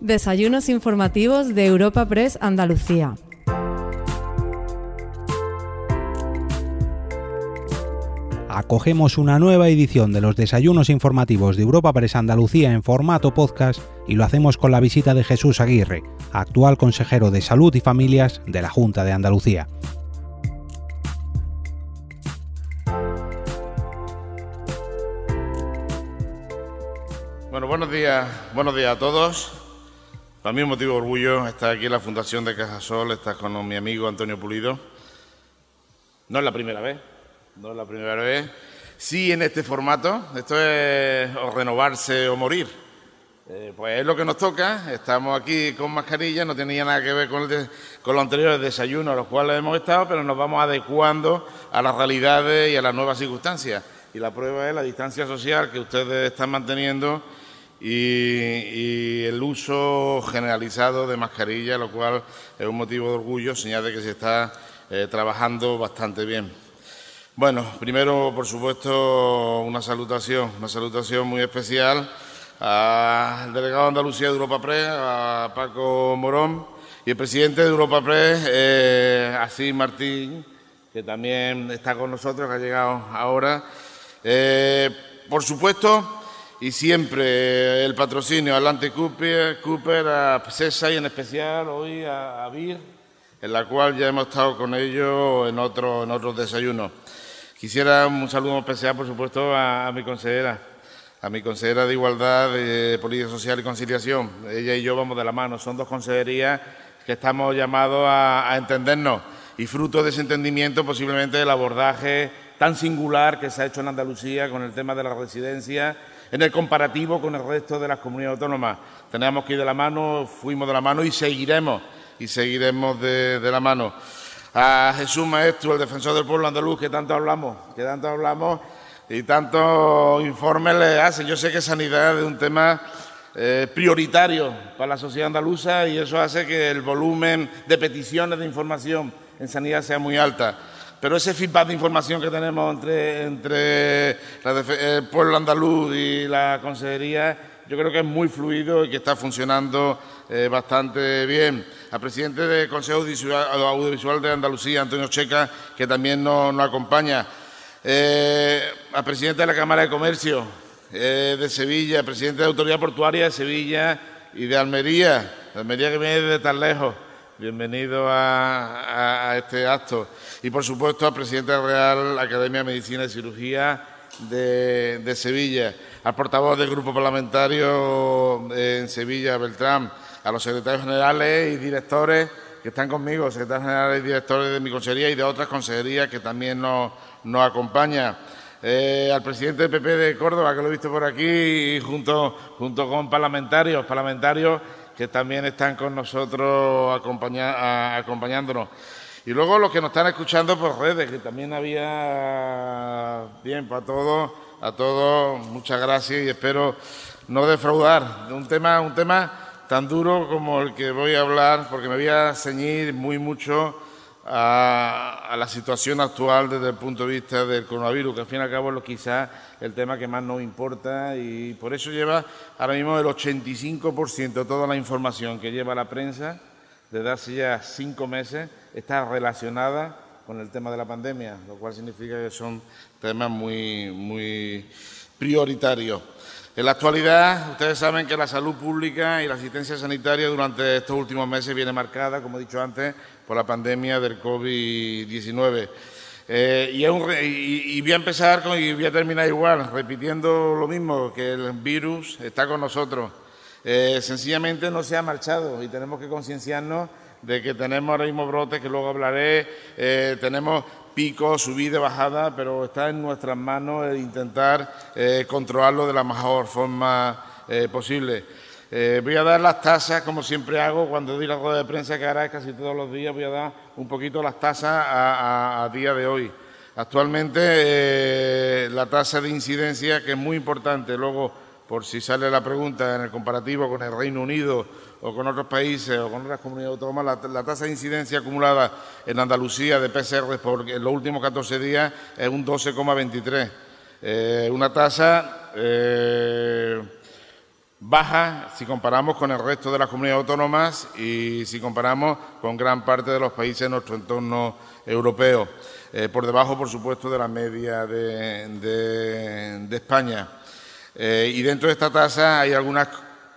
Desayunos informativos de Europa Press Andalucía. Acogemos una nueva edición de los desayunos informativos de Europa Press Andalucía en formato podcast y lo hacemos con la visita de Jesús Aguirre, actual consejero de Salud y Familias de la Junta de Andalucía. Bueno, buenos días, buenos días a todos. Un motivo de orgullo estar aquí en la Fundación de Cajasol, estar con mi amigo Antonio Pulido. No es la primera vez, no es la primera vez. Sí en este formato, esto es o renovarse o morir. Eh, pues es lo que nos toca, estamos aquí con mascarilla, no tenía nada que ver con, el de- con los anteriores desayunos a los cuales hemos estado, pero nos vamos adecuando a las realidades y a las nuevas circunstancias. Y la prueba es la distancia social que ustedes están manteniendo y, el uso generalizado de mascarilla, lo cual es un motivo de orgullo, señal de que se está eh, trabajando bastante bien. Bueno, primero, por supuesto, una salutación, una salutación muy especial al delegado de Andalucía de Europa Press, a Paco Morón, y el presidente de Europa Press, eh, Martín, que también está con nosotros, que ha llegado ahora. Eh, por supuesto, y siempre el patrocinio a Atlante Cooper, Cooper a CESA y en especial hoy a, a BIR, en la cual ya hemos estado con ellos en, otro, en otros desayunos. Quisiera un saludo especial, por supuesto, a, a mi consejera, a mi consejera de Igualdad, de Política Social y Conciliación. Ella y yo vamos de la mano, son dos consejerías que estamos llamados a, a entendernos y fruto de ese entendimiento posiblemente el abordaje tan singular que se ha hecho en Andalucía con el tema de la residencia en el comparativo con el resto de las comunidades autónomas. Tenemos que ir de la mano, fuimos de la mano y seguiremos, y seguiremos de, de la mano. A Jesús Maestro, el defensor del pueblo andaluz, que tanto hablamos, que tanto hablamos y tantos informes le hacen. Yo sé que sanidad es un tema eh, prioritario para la sociedad andaluza y eso hace que el volumen de peticiones de información en sanidad sea muy alta. Pero ese feedback de información que tenemos entre, entre el pueblo andaluz y la consejería, yo creo que es muy fluido y que está funcionando eh, bastante bien. Al presidente del Consejo Audiovisual, de Andalucía, Antonio Checa, que también nos, nos acompaña. Eh, al presidente de la Cámara de Comercio eh, de Sevilla, presidente de la Autoridad Portuaria de Sevilla y de Almería, Almería que viene de tan lejos. Bienvenido a, a- a este acto. Y por supuesto al presidente de la Real Academia de Medicina y Cirugía de, de Sevilla, al portavoz del grupo parlamentario en Sevilla, Beltrán, a los secretarios generales y directores que están conmigo, secretarios generales y directores de mi consejería y de otras consejerías que también nos, nos acompañan. Eh, al presidente del PP de Córdoba, que lo he visto por aquí, y junto, junto con parlamentarios, parlamentarios que también están con nosotros acompañándonos. Y luego los que nos están escuchando por redes, que también había bien para todos, a todos, muchas gracias y espero no defraudar. De un tema, un tema tan duro como el que voy a hablar, porque me voy a ceñir muy mucho a, a la situación actual desde el punto de vista del coronavirus, que al fin y al cabo es quizás el tema que más nos importa y por eso lleva ahora mismo el 85% de toda la información que lleva la prensa desde hace ya cinco meses está relacionada con el tema de la pandemia, lo cual significa que son temas muy, muy prioritarios. En la actualidad, ustedes saben que la salud pública y la asistencia sanitaria durante estos últimos meses viene marcada, como he dicho antes, por la pandemia del COVID-19. Eh, y, y- y voy a empezar con, y voy a terminar igual, repitiendo lo mismo, que el virus está con nosotros. Eh, sencillamente no se ha marchado y tenemos que concienciarnos de que tenemos ahora mismo brotes, que luego hablaré, eh, tenemos picos, subida, bajada, pero está en nuestras manos el intentar eh, controlarlo de la mejor forma eh, posible. Voy a dar las tasas, como siempre hago, cuando doy la rueda de prensa, que ahora casi todos los días, voy a dar un poquito las tasas a, día de hoy. Actualmente la tasa de incidencia, que es muy importante, luego por si sale la pregunta en el comparativo con el Reino Unido o con otros países o con otras comunidades autónomas, la, tasa de incidencia acumulada en Andalucía de PCR por en los últimos 14 días es un 12,23. Eh, una tasa eh, baja si comparamos con el resto de las comunidades autónomas y si comparamos con gran parte de los países de nuestro entorno europeo. Eh, por debajo, por supuesto, de la media de, España. Y dentro de esta tasa hay algunas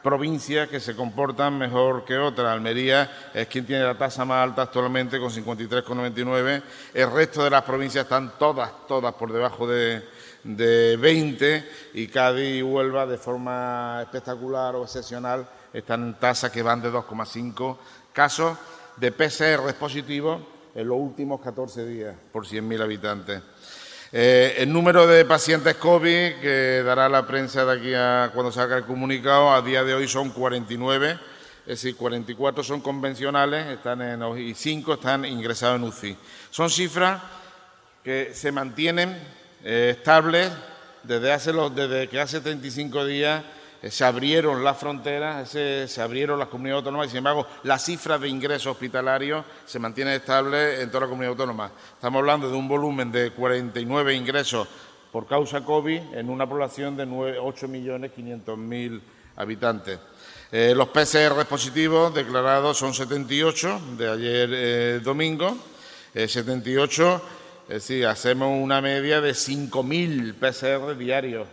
provincias que se comportan mejor que otras. Almería es quien tiene la tasa más alta actualmente con 53,99. El resto de las provincias están todas, todas por debajo de, de 20 y Cádiz y Huelva de forma espectacular o excepcional están en tasas que van de 2,5 casos de PCR positivos en los últimos 14 días por 100.000 habitantes. Eh, el número de pacientes COVID que dará la prensa de aquí a cuando salga el comunicado a día de hoy son 49, es decir, 44 son convencionales están en, y 5 están ingresados en UCI. Son cifras que se mantienen eh, estables desde, hace los, desde que hace 35 días se abrieron las fronteras, se abrieron las comunidades autónomas y, sin embargo, la cifra de ingresos hospitalarios se mantiene estable en toda la comunidad autónoma. Estamos hablando de un volumen de 49 ingresos por causa COVID en una población de 8.500.000 habitantes. Eh, los PCR positivos declarados son 78 de ayer domingo, 78 es decir, hacemos una media de 5.000 PCR diarios,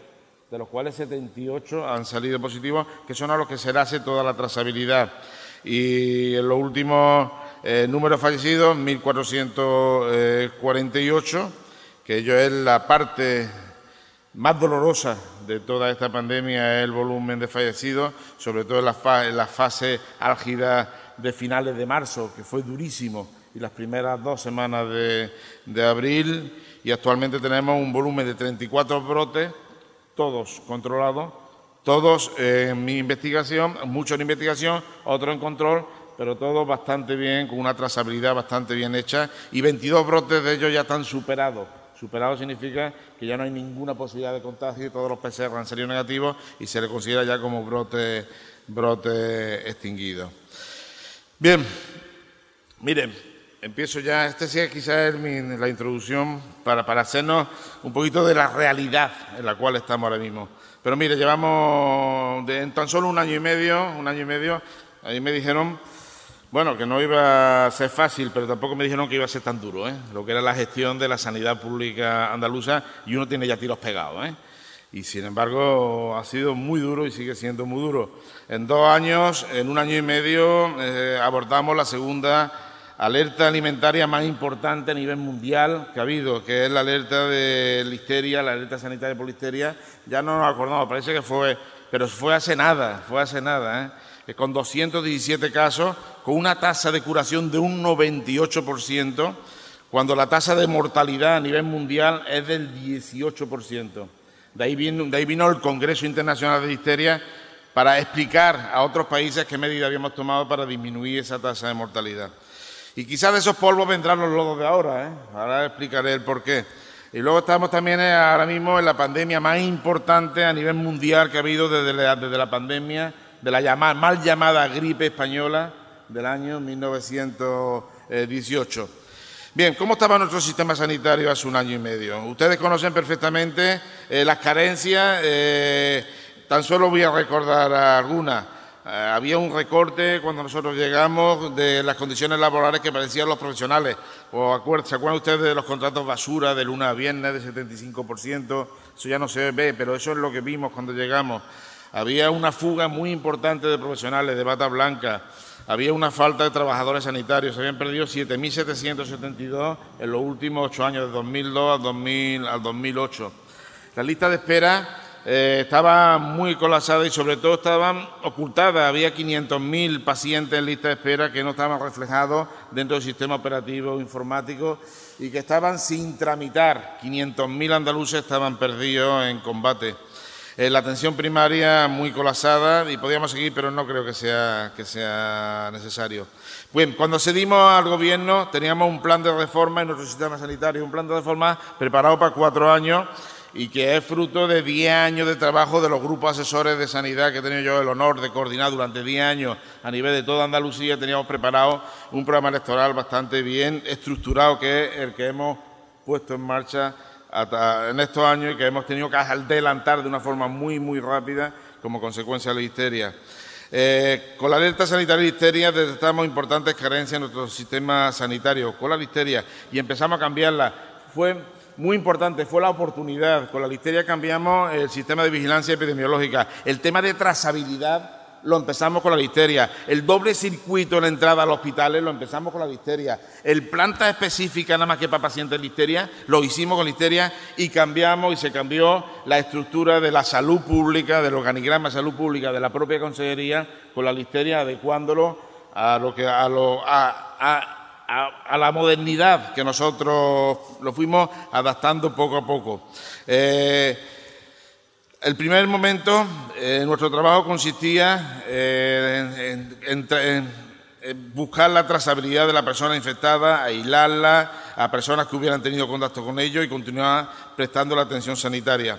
de los cuales 78 han salido positivos, que son a los que se le hace toda la trazabilidad. Y en los últimos eh, números fallecidos, 1.448, que ello es la parte más dolorosa de toda esta pandemia, es el volumen de fallecidos, sobre todo en la, en la fase álgida de finales de marzo, que fue durísimo y las primeras dos semanas de, abril y actualmente tenemos un volumen de 34 brotes, todos controlados, todos en mi investigación, muchos en investigación, otros en control, pero todos bastante bien, con una trazabilidad bastante bien hecha y 22 brotes de ellos ya están superados. Superado significa que ya no hay ninguna posibilidad de contagio todos los PCR han salido negativos y se le considera ya como brote, brote extinguido. Bien, miren, empiezo ya, este sí quizás es la introducción para, para hacernos un poquito de la realidad en la cual estamos ahora mismo. Pero mire, llevamos en tan solo un año y medio, un año y medio, ahí me dijeron, bueno, que no iba a ser fácil, pero tampoco me dijeron que iba a ser tan duro, ¿eh? lo que era la gestión de la sanidad pública andaluza, y uno tiene ya tiros pegados. ¿eh? Y sin embargo ha sido muy duro y sigue siendo muy duro. En dos años, en un año y medio, eh, abordamos la segunda alerta alimentaria más importante a nivel mundial que ha habido, que es la alerta de listeria, la alerta sanitaria por listeria. Ya no nos acordamos, parece que fue, pero fue hace nada, fue hace nada, ¿eh? con 217 casos, con una tasa de curación de un 98%, cuando la tasa de mortalidad a nivel mundial es del 18%. De ahí vino, de ahí vino el Congreso Internacional de Listeria para explicar a otros países qué medidas habíamos tomado para disminuir esa tasa de mortalidad. Y quizás de esos polvos vendrán los lodos de ahora, ¿eh? ahora explicaré el por qué. Y luego estamos también eh, ahora mismo en la pandemia más importante a nivel mundial que ha habido desde la, desde la pandemia de la mal llamada gripe española del año 1918. Bien, ¿cómo estaba nuestro sistema sanitario hace un año y medio? Ustedes conocen perfectamente eh, las carencias, tan solo voy a recordar algunas. Eh, había un recorte cuando nosotros llegamos de las condiciones laborales que parecían los profesionales. ¿O ¿Se acuerdan ustedes de los contratos basura de luna a viernes de 75%? Eso ya no se ve, pero eso es lo que vimos cuando llegamos. Había una fuga muy importante de profesionales de bata blanca. Había una falta de trabajadores sanitarios. Se habían perdido 7.772 en los últimos ocho años, de 2002 al 2008. La lista de espera eh, estaba muy colapsada y sobre todo estaban ocultadas. Había 500.000 pacientes en lista de espera que no estaban reflejados dentro del sistema operativo informático y que estaban sin tramitar. 500.000 andaluces estaban perdidos en combate. Eh, la atención primaria muy colapsada y podíamos seguir, pero no creo que sea, que sea necesario. Cuando cedimos al gobierno teníamos un plan de reforma en nuestro sistema sanitario, un plan de reforma preparado para cuatro años y que es fruto de 10 años de trabajo de los grupos asesores de sanidad que he tenido yo el honor de coordinar durante 10 años a nivel de toda Andalucía. Teníamos preparado un programa electoral bastante bien estructurado, que es el que hemos puesto en marcha en estos años y que hemos tenido que adelantar de una forma muy, muy rápida como consecuencia de la histeria. Eh, con la alerta sanitaria de histeria detectamos importantes carencias en nuestro sistema sanitario con la listeria y empezamos a cambiarla. Fue muy importante, fue la oportunidad. Con la listeria cambiamos el sistema de vigilancia epidemiológica. El tema de trazabilidad lo empezamos con la listeria. El doble circuito en la entrada a los hospitales lo empezamos con la listeria. El planta específica nada más que para pacientes de listeria lo hicimos con listeria y cambiamos y se cambió la estructura de la salud pública, del organigrama de salud pública de la propia consejería con la listeria, adecuándolo a lo que a lo a, la modernidad que nosotros lo fuimos adaptando poco a poco. Eh, el primer momento, eh, nuestro trabajo consistía eh, en, buscar la trazabilidad de la persona infectada, aislarla a personas que hubieran tenido contacto con ellos y continuar prestando la atención sanitaria.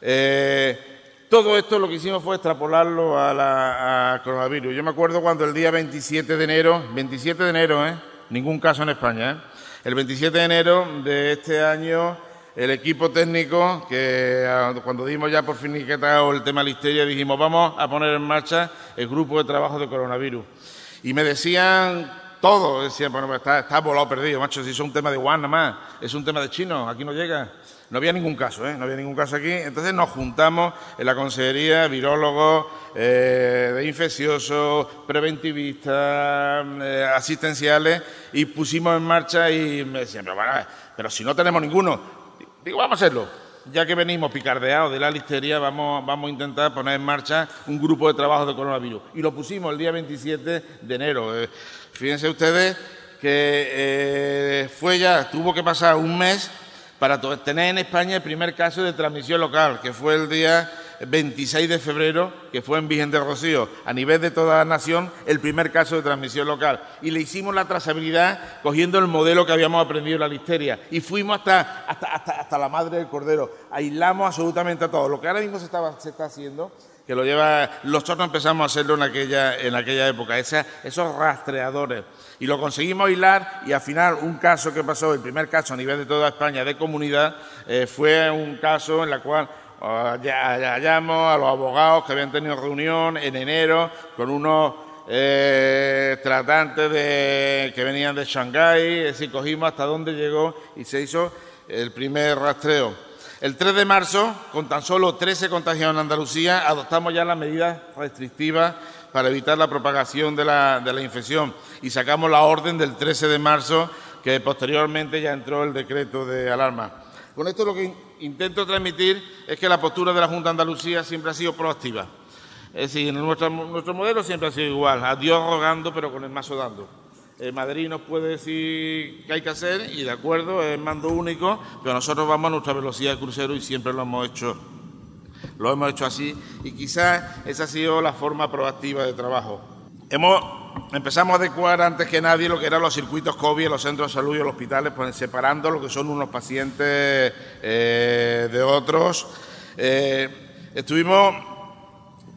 Eh, todo esto lo que hicimos fue extrapolarlo a coronavirus. Yo me acuerdo cuando el día 27 de enero, 27 de enero, ningún caso en España, el 27 de enero de este año el equipo técnico, que ah, cuando dimos ya por finiquetado el tema listeria, dijimos, vamos a poner en marcha el grupo de trabajo de coronavirus. Y me decían todos, decían, bueno, pues está, está volado perdido, macho, si es un tema de Wuhan nada más, es un tema de chino, aquí no llega. No había ningún caso, ¿eh? no había ningún caso aquí. Entonces nos juntamos en la consejería, virólogos, eh, de infecciosos, preventivistas, eh, asistenciales, y pusimos en marcha y me decían, pero, bueno, pero si no tenemos ninguno, Digo, vamos a hacerlo. Ya que venimos picardeados de la listeria, vamos, vamos a intentar poner en marcha un grupo de trabajo de coronavirus. Y lo pusimos el día 27 de enero. Eh, fíjense ustedes que eh, fue ya, tuvo que pasar un mes para tener en España el primer caso de transmisión local, que fue el día 26 de febrero, que fue en Virgen del Rocío, a nivel de toda la nación, el primer caso de transmisión local. Y le hicimos la trazabilidad cogiendo el modelo que habíamos aprendido en la listeria. Y fuimos hasta, hasta, la madre del cordero. Aislamos absolutamente a todo. Lo que ahora mismo se, estaba, se está haciendo que lo lleva, nosotros empezamos a hacerlo en aquella, en aquella época, esos rastreadores. Y lo conseguimos aislar y al final un caso que pasó, el primer caso a nivel de toda España de comunidad, eh, fue un caso en el cual hallamos a los abogados que habían tenido reunión en enero con unos eh, tratantes de, que venían de Shanghái, es decir, cogimos hasta dónde llegó y se hizo el primer rastreo. El 3 de marzo, con tan solo 13 contagiados en Andalucía, adoptamos ya las medidas restrictivas para evitar la propagación de la, infección y sacamos la orden del 13 de marzo, que posteriormente ya entró el decreto de alarma. Con esto lo que intento transmitir es que la postura de la Junta de Andalucía siempre ha sido proactiva. Es decir, nuestro, nuestro modelo siempre ha sido igual, a Dios rogando pero con el mazo dando. Madrid nos puede decir qué hay que hacer y de acuerdo, es mando único, pero nosotros vamos a nuestra velocidad de crucero y siempre lo hemos hecho. Lo hemos hecho así y quizás esa ha sido la forma proactiva de trabajo. Hemos empezamos a adecuar antes que nadie lo que eran los circuitos COVID los centros de salud y los hospitales, pues separando lo que son unos pacientes eh, de otros. Eh, estuvimos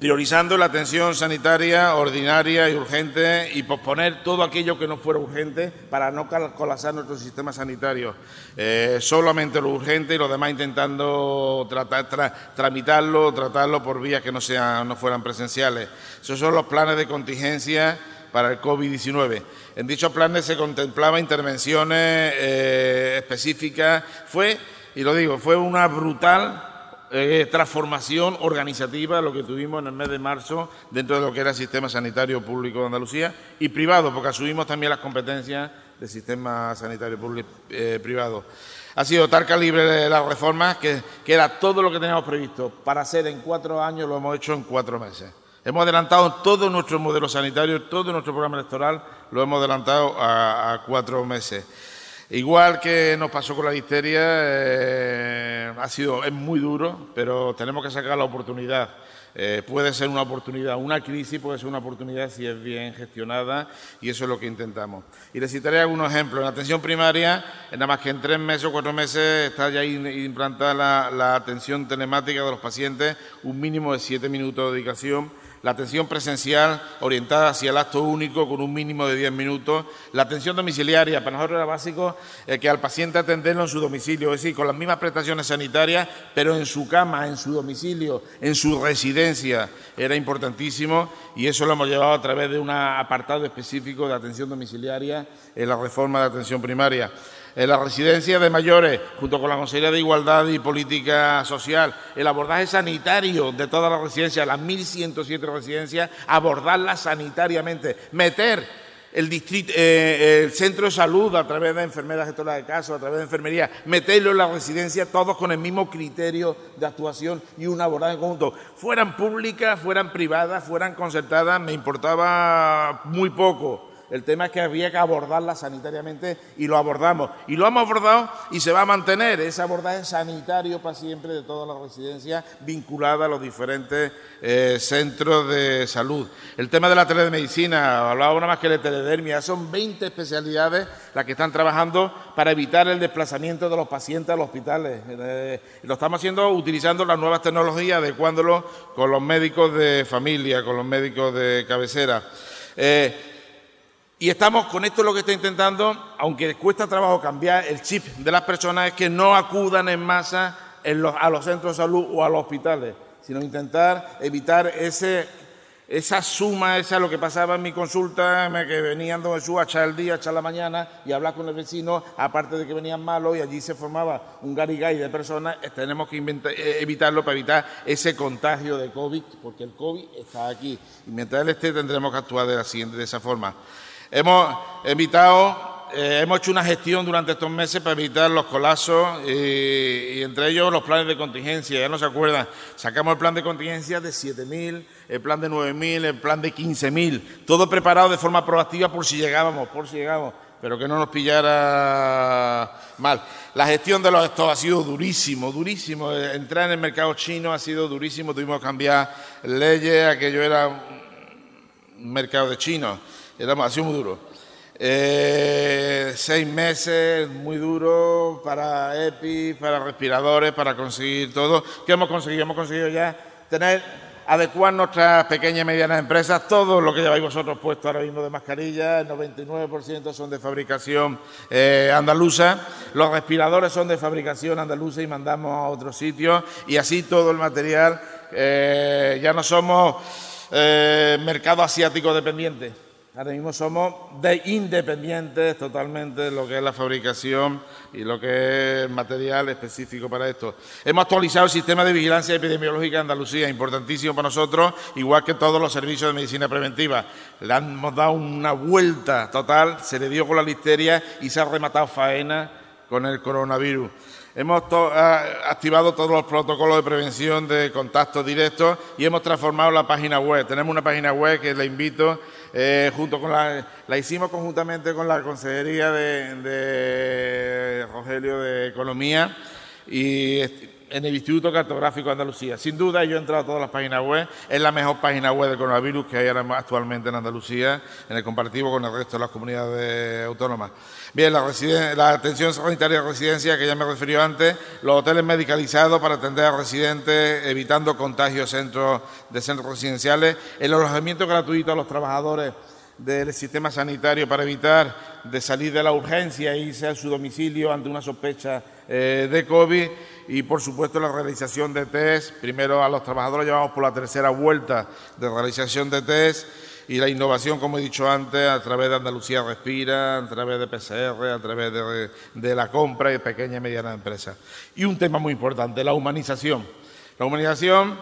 priorizando la atención sanitaria ordinaria y urgente y posponer todo aquello que no fuera urgente para no colapsar nuestro sistema sanitario. Eh, solamente lo urgente y lo demás intentando tratar, tramitarlo, tratarlo por vías que no, sean, no fueran presenciales. Esos son los planes de contingencia para el COVID-19. En dichos planes se contemplaba intervenciones eh, específicas. Fue, y lo digo, fue una brutal eh, transformación organizativa lo que tuvimos en el mes de marzo dentro de lo que era el sistema sanitario público de Andalucía y privado, porque asumimos también las competencias del sistema sanitario público, eh, privado. Ha sido tal calibre las reformas que, que era todo lo que teníamos previsto para hacer en cuatro años, lo hemos hecho en cuatro meses. Hemos adelantado todo nuestro modelo sanitario, todo nuestro programa electoral, lo hemos adelantado a, cuatro meses. Igual que nos pasó con la listeria, eh, ha sido, es muy duro, pero tenemos que sacar la oportunidad. Eh, puede ser una oportunidad, una crisis puede ser una oportunidad si es bien gestionada y eso es lo que intentamos. Y les citaré algunos ejemplos. En atención primaria, nada más que en tres meses o cuatro meses está ya implantada la, la atención telemática de los pacientes, un mínimo de siete minutos de dedicación la atención presencial orientada hacia el acto único con un mínimo de 10 minutos, la atención domiciliaria, para nosotros era básico eh, que al paciente atenderlo en su domicilio, es decir, con las mismas prestaciones sanitarias, pero en su cama, en su domicilio, en su residencia, era importantísimo. Y eso lo hemos llevado a través de un apartado específico de atención domiciliaria en la reforma de atención primaria en la residencia de mayores, junto con la Consejería de Igualdad y Política Social, el abordaje sanitario de todas las residencias, las 1.107 residencias, abordarlas sanitariamente, meter eh, el centro de salud a través de enfermeras gestoras de casos, a través de enfermería, meterlo en la residencia, todos con el mismo criterio de actuación y un abordaje conjunto. Fueran públicas, fueran privadas, fueran concertadas, me importaba muy poco el tema es que había que abordarla sanitariamente y lo abordamos. Y lo hemos abordado y se va a mantener ese abordaje sanitario para siempre de todas las residencias vinculadas a los diferentes eh, centros de salud. El tema de la telemedicina, hablaba una más que de teledermia, son 20 especialidades las que están trabajando para evitar el desplazamiento de los pacientes a los hospitales. Eh, lo estamos haciendo utilizando las nuevas tecnologías, adecuándolo con los médicos de familia, con los médicos de cabecera. Eh, y estamos con esto lo que está intentando, aunque cuesta trabajo cambiar el chip de las personas, es que no acudan en masa a los centros de salud o a los hospitales, sino intentar evitar ese, esa suma, esa lo que pasaba en mi consulta, que venían don Jesús a echar el día, a echar la mañana y hablar con el vecino, aparte de que venían malos y allí se formaba un garigay de personas, eh, tenemos que eh, evitarlo para evitar ese contagio de COVID, porque el COVID está aquí. Y mientras él esté tendremos que actuar de, la siguiente, de esa forma. Hemos evitado, eh, hemos hecho una gestión durante estos meses para evitar los colapsos y, entre ellos los planes de contingencia. Ya no se acuerdan, sacamos el plan de contingencia de 7.000, el plan de 9.000, el plan de 15.000, todo preparado de forma proactiva por si llegábamos, por si llegábamos pero que no nos pillara mal. La gestión de los estos ha sido durísimo, durísimo. Entrar en el mercado chino ha sido durísimo, tuvimos que cambiar leyes, aquello era un mercado de chinos ha sido muy duro. Eh, seis meses muy duro para EPI, para respiradores, para conseguir todo. ¿Qué hemos conseguido? Hemos conseguido ya tener, adecuar nuestras pequeñas y medianas empresas, todo lo que lleváis vosotros puesto ahora mismo de mascarilla, el 99% son de fabricación eh, andaluza, los respiradores son de fabricación andaluza y mandamos a otros sitios, y así todo el material, eh, ya no somos mercado asiático dependiente Ahora mismo somos de independientes totalmente de lo que es la fabricación y lo que es el material específico para esto. Hemos actualizado el sistema de vigilancia epidemiológica de Andalucía, importantísimo para nosotros, igual que todos los servicios de medicina preventiva. Le hemos dado una vuelta total, se le dio con la listeria y se ha rematado faena con el coronavirus. Hemos activado todos los protocolos de prevención de contactos directos y hemos transformado la página web. Tenemos una página web que le invito eh, junto con la, la hicimos conjuntamente con la Consejería de, Rogelio de Economía y en el Instituto Cartográfico de Andalucía. Sin duda, yo he entrado a todas las páginas web, es la mejor página web de coronavirus que hay actualmente en Andalucía, en el comparativo con el resto de las comunidades autónomas. Bien, la, atención sanitaria de residencia, que ya me refirió antes, los hoteles medicalizados para atender a residentes, evitando contagios centros, de centros residenciales, el alojamiento gratuito a los trabajadores del sistema sanitario para evitar de salir de la urgencia e irse a su domicilio ante una sospecha eh, de COVID y, por supuesto, la realización de test. Primero a los trabajadores llevamos por la tercera vuelta de realización de test y la innovación, como he dicho antes, a través de Andalucía Respira, a través de PCR, a través de, la compra de pequeñas y medianas empresas. Y un tema muy importante, la humanización. La humanización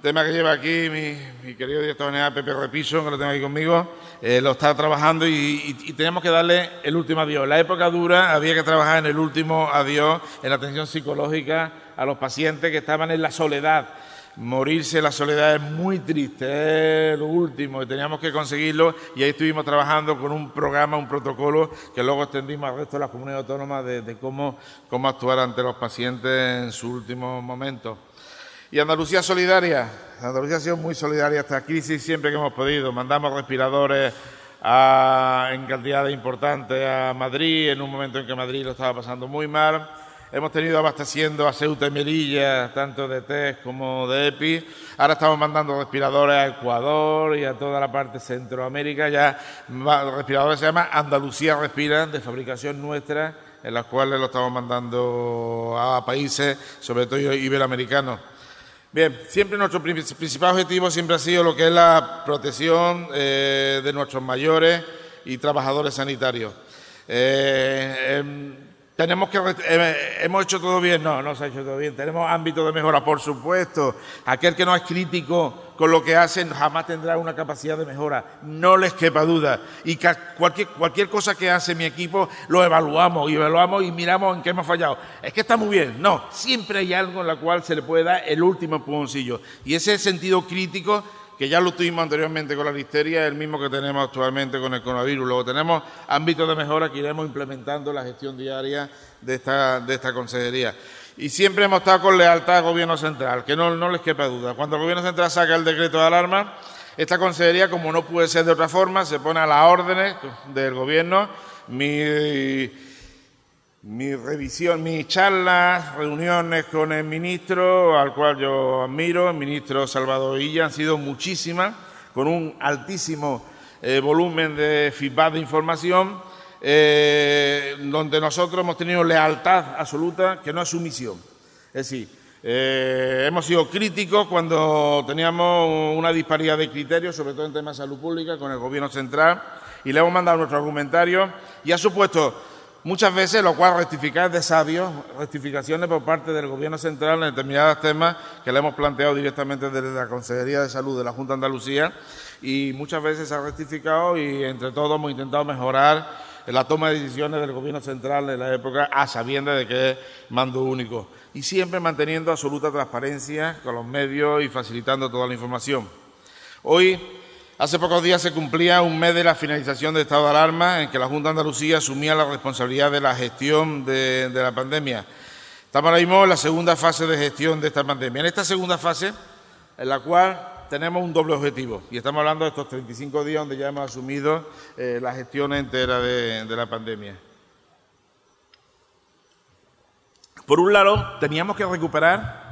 tema que lleva aquí mi, querido director general Pepe Repiso, que lo tengo aquí conmigo, eh, lo está trabajando y, tenemos que darle el último adiós. La época dura había que trabajar en el último adiós, en la atención psicológica a los pacientes que estaban en la soledad. Morirse en la soledad es muy triste, es lo último y teníamos que conseguirlo y ahí estuvimos trabajando con un programa, un protocolo que luego extendimos al resto de las comunidades autónomas de, de cómo, cómo actuar ante los pacientes en su último momento. Y Andalucía solidaria. Andalucía ha sido muy solidaria esta crisis siempre que hemos podido. Mandamos respiradores en cantidades importantes a Madrid, en un momento en que Madrid lo estaba pasando muy mal. hemos tenido abasteciendo a Ceuta y Melilla, tanto de test como de EPI. Ahora estamos mandando respiradores a Ecuador y a toda la parte Centroamérica. Ya respiradores se llama Andalucía Respira, de fabricación nuestra, en las cuales lo estamos mandando a países, sobre todo iberoamericanos. Bien, siempre nuestro principal objetivo siempre ha sido lo que es la protección eh, de nuestros mayores y trabajadores sanitarios. Eh, em, tenemos que eh, hemos hecho todo bien, no, no se ha hecho todo bien. Tenemos ámbito de mejora, por supuesto. Aquel que no es crítico con lo que hacen jamás tendrá una capacidad de mejora, no les quepa duda. Y cualquier, cualquier cosa que hace mi equipo lo evaluamos y evaluamos y miramos en qué hemos fallado. Es que está muy bien, no, siempre hay algo en la cual se le puede dar el último empujoncillo. Y ese sentido crítico que ya lo tuvimos anteriormente con la listeria, el mismo que tenemos actualmente con el coronavirus. Luego tenemos ámbitos de mejora que iremos implementando en la gestión diaria de esta, de esta consejería. Y siempre hemos estado con lealtad al Gobierno Central, que no, no les quepa duda. Cuando el Gobierno Central saca el decreto de alarma, esta consejería, como no puede ser de otra forma, se pone a las órdenes del Gobierno. Mi revisión, mis charlas, reuniones con el ministro, al cual yo admiro, el ministro Salvador Illa, han sido muchísimas, con un altísimo eh, volumen de feedback de información, eh, donde nosotros hemos tenido lealtad absoluta, que no es sumisión. Es decir, eh, hemos sido críticos cuando teníamos una disparidad de criterios, sobre todo en temas de salud pública, con el Gobierno central, y le hemos mandado nuestro argumentario, y ha supuesto muchas veces, lo cual rectificar de sabios, rectificaciones por parte del Gobierno Central en determinados temas que le hemos planteado directamente desde la Consejería de Salud de la Junta de Andalucía y muchas veces se ha rectificado y entre todos hemos intentado mejorar la toma de decisiones del Gobierno Central en la época a sabiendas de que es mando único y siempre manteniendo absoluta transparencia con los medios y facilitando toda la información. Hoy Hace pocos días se cumplía un mes de la finalización del estado de alarma en que la Junta de Andalucía asumía la responsabilidad de la gestión de, la pandemia. Estamos ahora mismo en la segunda fase de gestión de esta pandemia. En esta segunda fase, en la cual tenemos un doble objetivo, y estamos hablando de estos 35 días donde ya hemos asumido eh, la gestión entera de la pandemia. Por un lado, teníamos que recuperar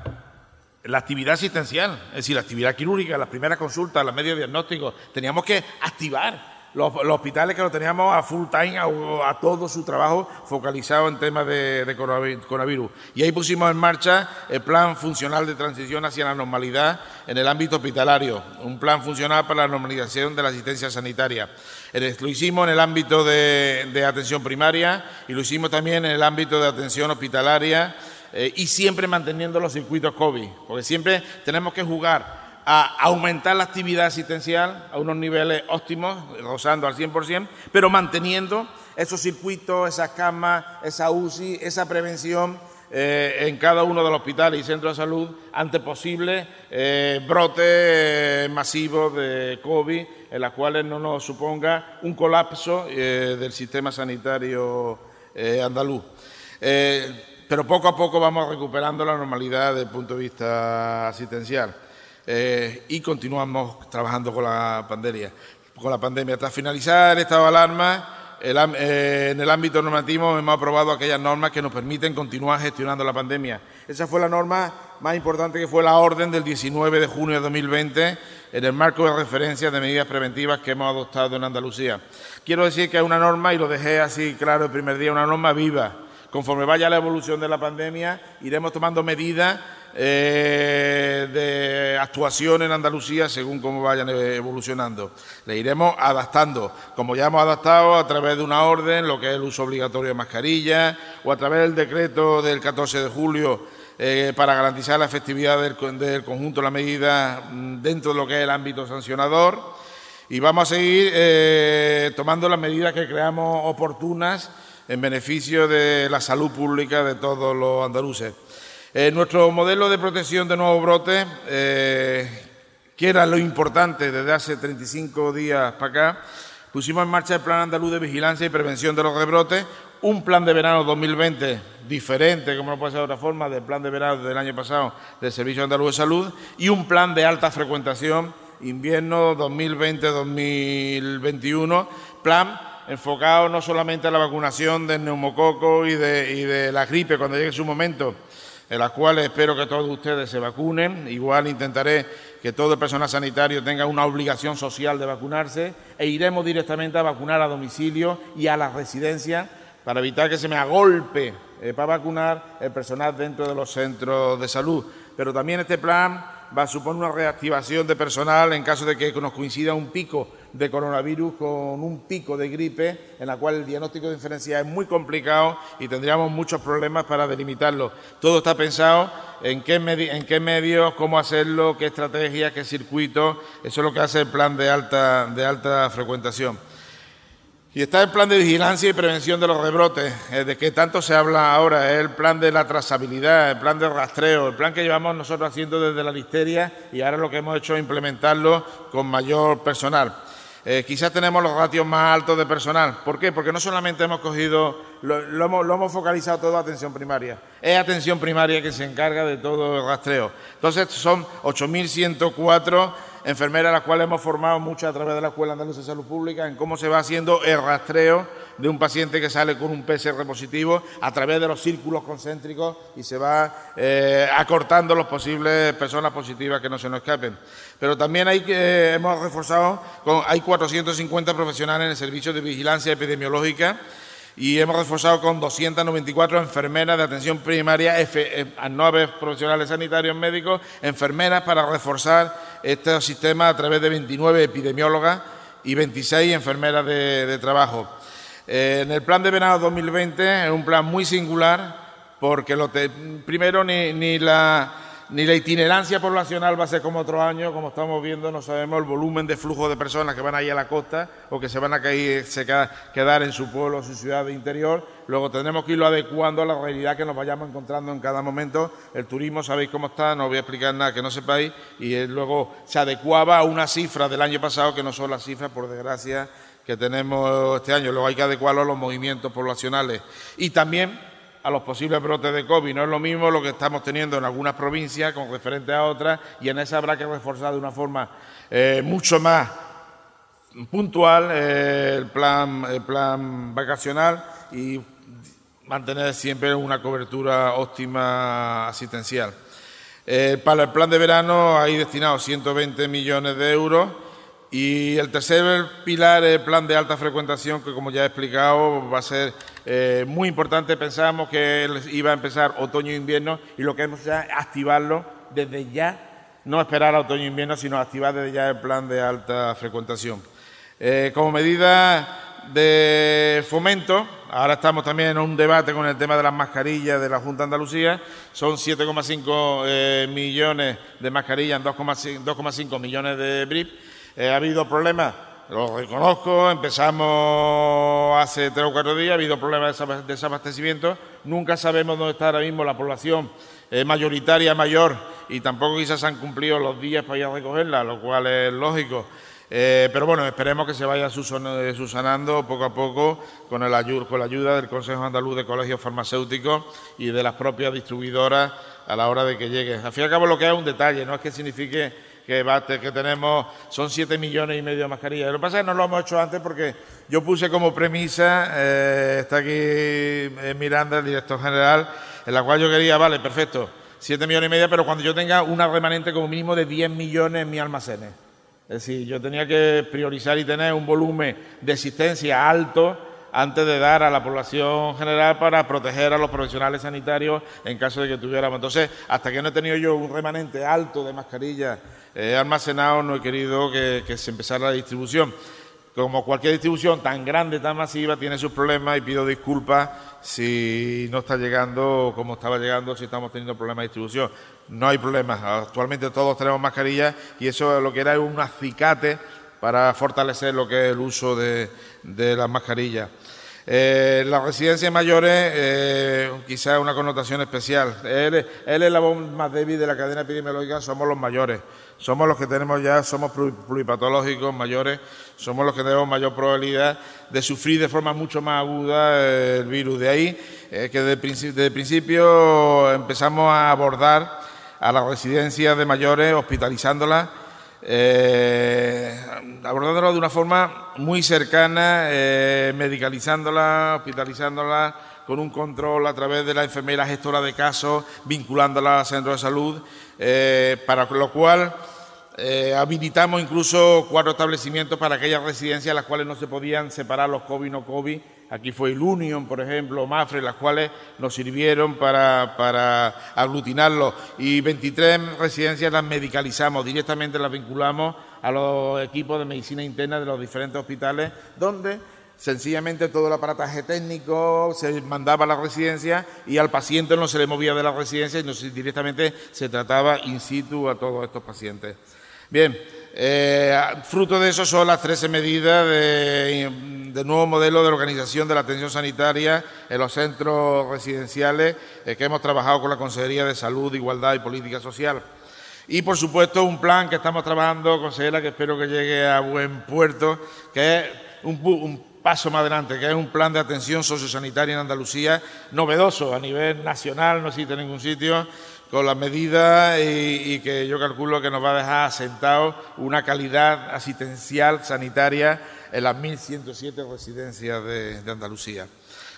la actividad asistencial, es decir, la actividad quirúrgica, las primeras consultas, los medios diagnósticos, teníamos que activar los, hospitales que lo teníamos a full time, a, todo su trabajo focalizado en temas de, coronavirus. Y ahí pusimos en marcha el plan funcional de transición hacia la normalidad en el ámbito hospitalario, un plan funcional para la normalización de la asistencia sanitaria. Lo hicimos en el ámbito de atención primaria y lo hicimos también en el ámbito de atención hospitalaria eh, y siempre manteniendo los circuitos COVID, porque siempre tenemos que jugar a aumentar la actividad asistencial a unos niveles óptimos, rozando al 100%, pero manteniendo esos circuitos, esas camas, esa UCI, esa prevención eh, en cada uno de los hospitales y centros de salud ante posibles eh, brotes masivos de COVID, en los cuales no nos suponga un colapso del sistema sanitario andaluz pero poco a poco vamos recuperando la normalidad desde el punto de vista asistencial eh, y continuamos trabajando con la pandemia. Con la pandemia. Tras finalizar el estado de alarma, en el ámbito normativo hemos aprobado aquellas normas que nos permiten continuar gestionando la pandemia. Esa fue la norma más importante que fue la orden del 19 de junio de 2020 en el marco de referencia de medidas preventivas que hemos adoptado en Andalucía. Quiero decir que es una norma, y lo dejé así claro el primer día, una norma viva conforme vaya la evolución de la pandemia, iremos tomando medidas eh, de actuación en Andalucía según cómo vayan evolucionando. Le iremos adaptando, como ya hemos adaptado a través de una orden, lo que es el uso obligatorio de mascarillas, o a través del decreto del 14 de julio eh, para garantizar la efectividad del, conjunto de las medidas mm, dentro de lo que es el ámbito sancionador. Y vamos a seguir eh, tomando las medidas que creamos oportunas en beneficio de la salud pública de todos los andaluces. Eh, nuestro modelo de protección de nuevos brotes, eh, que era lo importante desde hace 35 días para acá, pusimos en marcha el Plan Andaluz de Vigilancia y Prevención de los Rebrotes, un plan de verano 2020 diferente, como no puede ser de otra forma, del plan de verano del año pasado del Servicio Andaluz de Salud, y un plan de alta frecuentación invierno 2020-2021, plan enfocado no solamente a la vacunación del neumococo y de, la gripe cuando llegue su momento, en las cuales espero que todos ustedes se vacunen. Igual intentaré que todo el personal sanitario tenga una obligación social de vacunarse e iremos directamente a vacunar a domicilio y a las residencias para evitar que se me agolpe eh, para vacunar el personal dentro de los centros de salud. Pero también este plan va a suponer una reactivación de personal en caso de que nos coincida un pico de coronavirus con un pico de gripe, en la cual el diagnóstico diferencial es muy complicado y tendríamos muchos problemas para delimitarlo. Todo está pensado en qué, en qué medios, cómo hacerlo, qué estrategias, qué circuitos. Eso es lo que hace el plan de alta, de alta frecuentación. Y está el plan de vigilancia y prevención de los rebrotes, eh, de que tanto se habla ahora, es el plan de la trazabilidad, el plan de rastreo, el plan que llevamos nosotros haciendo desde la listeria y ahora lo que hemos hecho es implementarlo con mayor personal. Eh, quizás tenemos los ratios más altos de personal. ¿Por qué? Porque no solamente hemos cogido, lo, hemos, lo, hemos, focalizado todo a atención primaria. Es atención primaria que se encarga de todo el rastreo. Entonces son 8.104 enfermeras, las cuales hemos formado muchas a través de la Escuela Andaluza de Salud Pública, en cómo se va haciendo el rastreo de un paciente que sale con un PCR positivo a través de los círculos concéntricos y se va eh, acortando las posibles personas positivas que no se nos escapen. Pero también hay que, hemos reforzado, con, hay 450 profesionales en el servicio de vigilancia epidemiológica y hemos reforzado con 294 enfermeras de atención primaria, F, eh, haber profesionales sanitarios médicos, enfermeras para reforzar este sistema a través de 29 epidemiólogas y 26 enfermeras de, trabajo. Eh, en el plan de verano 2020 es un plan muy singular porque primero ni la ni la itinerancia poblacional va a ser como otro año, como estamos viendo, no sabemos el volumen de flujo de personas que van a ir a la costa o que se van a caer, se quedar en su pueblo o su ciudad de interior. Luego tendremos que irlo adecuando a la realidad que nos vayamos encontrando en cada momento. El turismo, sabéis cómo está, no voy a explicar nada que no sepáis, y luego se adecuaba a una cifra del año pasado que no son las cifras, por desgracia, que tenemos este año. Luego hay que adecuarlo a los movimientos poblacionales. Y también a los posibles brotes de COVID. No es lo mismo lo que estamos teniendo en algunas provincias con referente a otras y en esa habrá que reforzar de una forma eh, mucho más puntual eh, el, plan, el plan vacacional y mantener siempre una cobertura óptima asistencial. Eh, para el plan de verano hay destinado 120 millones de euros y el tercer pilar es el plan de alta frecuentación, que como ya he explicado va a ser eh, muy importante. Pensábamos que iba a empezar otoño e y lo que hemos hecho es activarlo desde ya, no esperar a otoño e sino activar desde ya el plan de alta frecuentación. Eh, como medida de fomento, ahora estamos también en un debate con el tema de las mascarillas de la Junta de Andalucía, son 7,5 eh, millones de mascarillas en 2,5 millones de BRIP ha habido problemas, lo reconozco, empezamos hace tres o cuatro días, ha habido problemas de desabastecimiento, nunca sabemos dónde está ahora mismo la población eh, mayoritaria mayor y tampoco quizás han cumplido los días para ir a recogerla, lo cual es lógico. Eh, pero bueno, esperemos que se vaya susanando poco a poco con, el, con la ayuda del Consejo Andaluz de Colegios Farmacéuticos y de las propias distribuidoras a la hora de que llegue. Al fin y al cabo lo que es un detalle, no es que signifique que, que tenemos son 7 millones y medio de mascarillas. Lo que pasa es que no lo hemos hecho antes porque yo puse como premisa, eh, está aquí eh, Miranda, el director general, en la cual yo quería, vale, perfecto, 7 millones y medio, pero cuando yo tenga una remanente como mínimo de 10 millones en mis almacenes. Es decir, yo tenía que priorizar y tener un volumen de existencia alto antes de dar a la población general para proteger a los profesionales sanitarios en caso de que tuviéramos. Entonces, hasta que no he tenido yo un remanente alto de mascarillas he almacenado, no he querido que, se empezara la distribución. Como cualquier distribución tan grande, tan masiva, tiene sus problemas y pido disculpas si no está llegando como estaba llegando, si estamos teniendo problemas de distribución. No hay problemas. Actualmente todos tenemos mascarillas y eso lo que era un acicate para fortalecer lo que es el uso de, las mascarillas. Eh, las residencias mayores, eh, quizás una connotación especial. Él, es la voz más débil de la cadena epidemiológica, somos los mayores somos los que tenemos ya, somos pluripatológicos mayores, somos los que tenemos mayor probabilidad de sufrir de forma mucho más aguda el virus. De ahí eh, que desde el principio empezamos a abordar a las residencias de mayores, hospitalizándolas eh, abordándolo de una forma muy cercana, eh, medicalizándola, hospitalizándola, con un control a través de la enfermera gestora de casos, vinculándola al centro de salud, eh, para lo cual eh, habilitamos incluso cuatro establecimientos para aquellas residencias en las cuales no se podían separar los COVID no COVID. Aquí fue el Union, por ejemplo, Mafre, las cuales nos sirvieron para, para aglutinarlos. Y 23 residencias las medicalizamos, directamente las vinculamos a los equipos de medicina interna de los diferentes hospitales, donde sencillamente todo el aparataje técnico se mandaba a la residencia y al paciente no se le movía de la residencia y directamente se trataba in situ a todos estos pacientes. Bien, eh, fruto de eso son las 13 medidas de, nuevo modelo de organización de la atención sanitaria en los centros residenciales eh, que hemos trabajado con la Consejería de Salud, Igualdad y Política Social. Y, por supuesto, un plan que estamos trabajando, consejera, que espero que llegue a buen puerto, que es un, un paso más adelante, que es un plan de atención sociosanitaria en Andalucía novedoso a nivel nacional, no existe en ningún sitio, con las medidas y, que yo calculo que nos va a dejar asentado una calidad asistencial sanitaria en las 1.107 residencias de, Andalucía.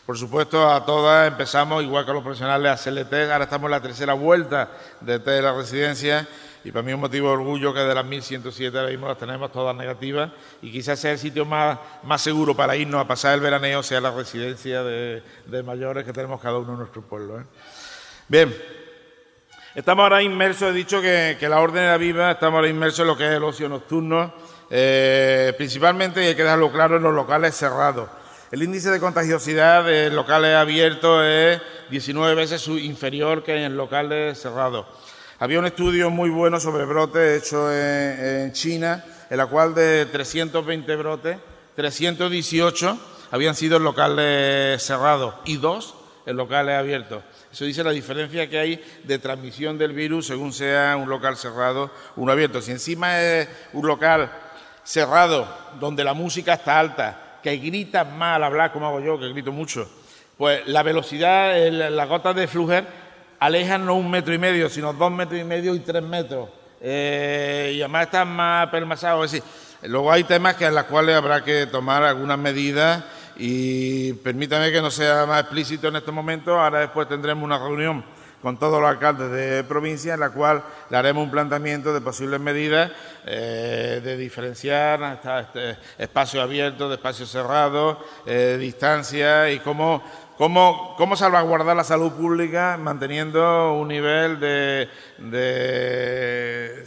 Por supuesto, a todas empezamos, igual que a los profesionales, a hacerle test. Ahora estamos en la tercera vuelta de test de la residencia y para mí es un motivo de orgullo que de las 1.107 ahora mismo las tenemos todas negativas y quizás sea el sitio más, más seguro para irnos a pasar el veraneo sea la residencia de, mayores que tenemos cada uno en nuestro pueblo. ¿eh? Bien, Estamos ahora inmersos, he dicho que, la orden era viva, estamos ahora inmersos en lo que es el ocio nocturno, eh, principalmente, y hay que dejarlo claro, en los locales cerrados. El índice de contagiosidad de locales abiertos es 19 veces inferior que en locales cerrados. Había un estudio muy bueno sobre brotes hecho en, China, en la cual de 320 brotes, 318 habían sido en locales cerrados y dos en locales abiertos. Eso dice la diferencia que hay de transmisión del virus según sea un local cerrado, uno abierto. Si encima es un local cerrado donde la música está alta, que gritas más al hablar como hago yo, que grito mucho, pues la velocidad, las gotas de flujer alejan no un metro y medio, sino dos metros y medio y tres metros. Eh, y además están más permasados. Luego hay temas que en los cuales habrá que tomar algunas medidas y permítame que no sea más explícito en este momento, ahora después tendremos una reunión con todos los alcaldes de provincia en la cual le haremos un planteamiento de posibles medidas eh, de diferenciar hasta este, espacios abiertos, de espacios cerrados, eh, distancia y cómo, cómo, cómo salvaguardar la salud pública manteniendo un nivel de, de,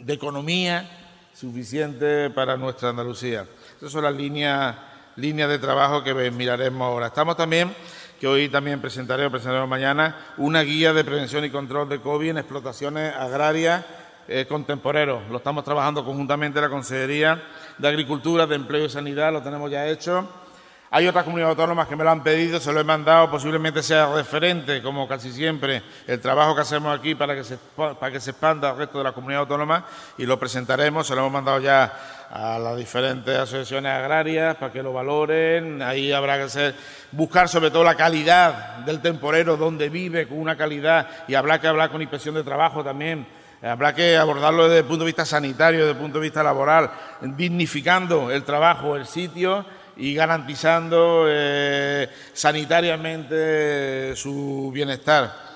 de economía suficiente para nuestra Andalucía. Esas son las líneas línea de trabajo que miraremos ahora. Estamos también, que hoy también presentaré o presentaremos mañana, una guía de prevención y control de COVID en explotaciones agrarias eh. Lo estamos trabajando conjuntamente la Consejería de Agricultura, de Empleo y Sanidad, lo tenemos ya hecho hay otras comunidades autónomas que me lo han pedido, se lo he mandado, posiblemente sea referente, como casi siempre, el trabajo que hacemos aquí para que se, para que se expanda al resto de la comunidad autónoma y lo presentaremos, se lo hemos mandado ya a las diferentes asociaciones agrarias para que lo valoren. Ahí habrá que hacer, buscar sobre todo la calidad del temporero, donde vive, con una calidad, y habrá que hablar con inspección de trabajo también. Habrá que abordarlo desde el punto de vista sanitario, desde el punto de vista laboral, dignificando el trabajo, el sitio y garantizando eh, sanitariamente su bienestar.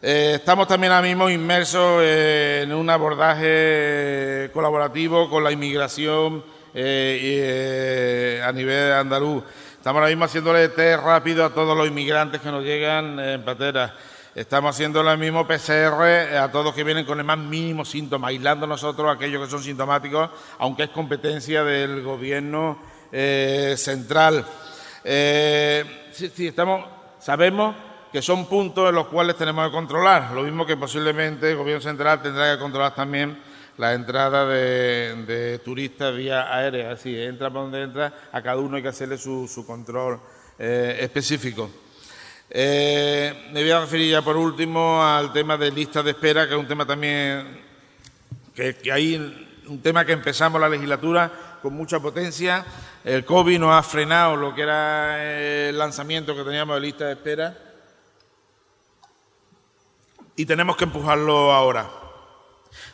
Eh, estamos también ahora mismo inmersos eh, en un abordaje colaborativo con la inmigración a nivel andaluz. Estamos ahora mismo haciéndole test rápido a todos los inmigrantes que nos llegan en patera. Estamos haciendo el mismo PCR a todos que vienen con el más mínimo síntoma, aislando nosotros a aquellos que son sintomáticos, aunque es competencia del gobierno eh, central. Eh, estamos, sabemos que son puntos en los cuales tenemos que controlar, lo mismo que posiblemente el Gobierno central tendrá que controlar también la entrada de, turistas vía aérea, así, entra por donde entra, a cada uno hay que hacerle su, control eh, específico. me voy a referir ya por último al tema de listas de espera, que es un tema también que, que hay un tema que empezamos la legislatura con mucha potencia. El COVID nos ha frenado lo que era el lanzamiento que teníamos de lista de espera y tenemos que empujarlo ahora.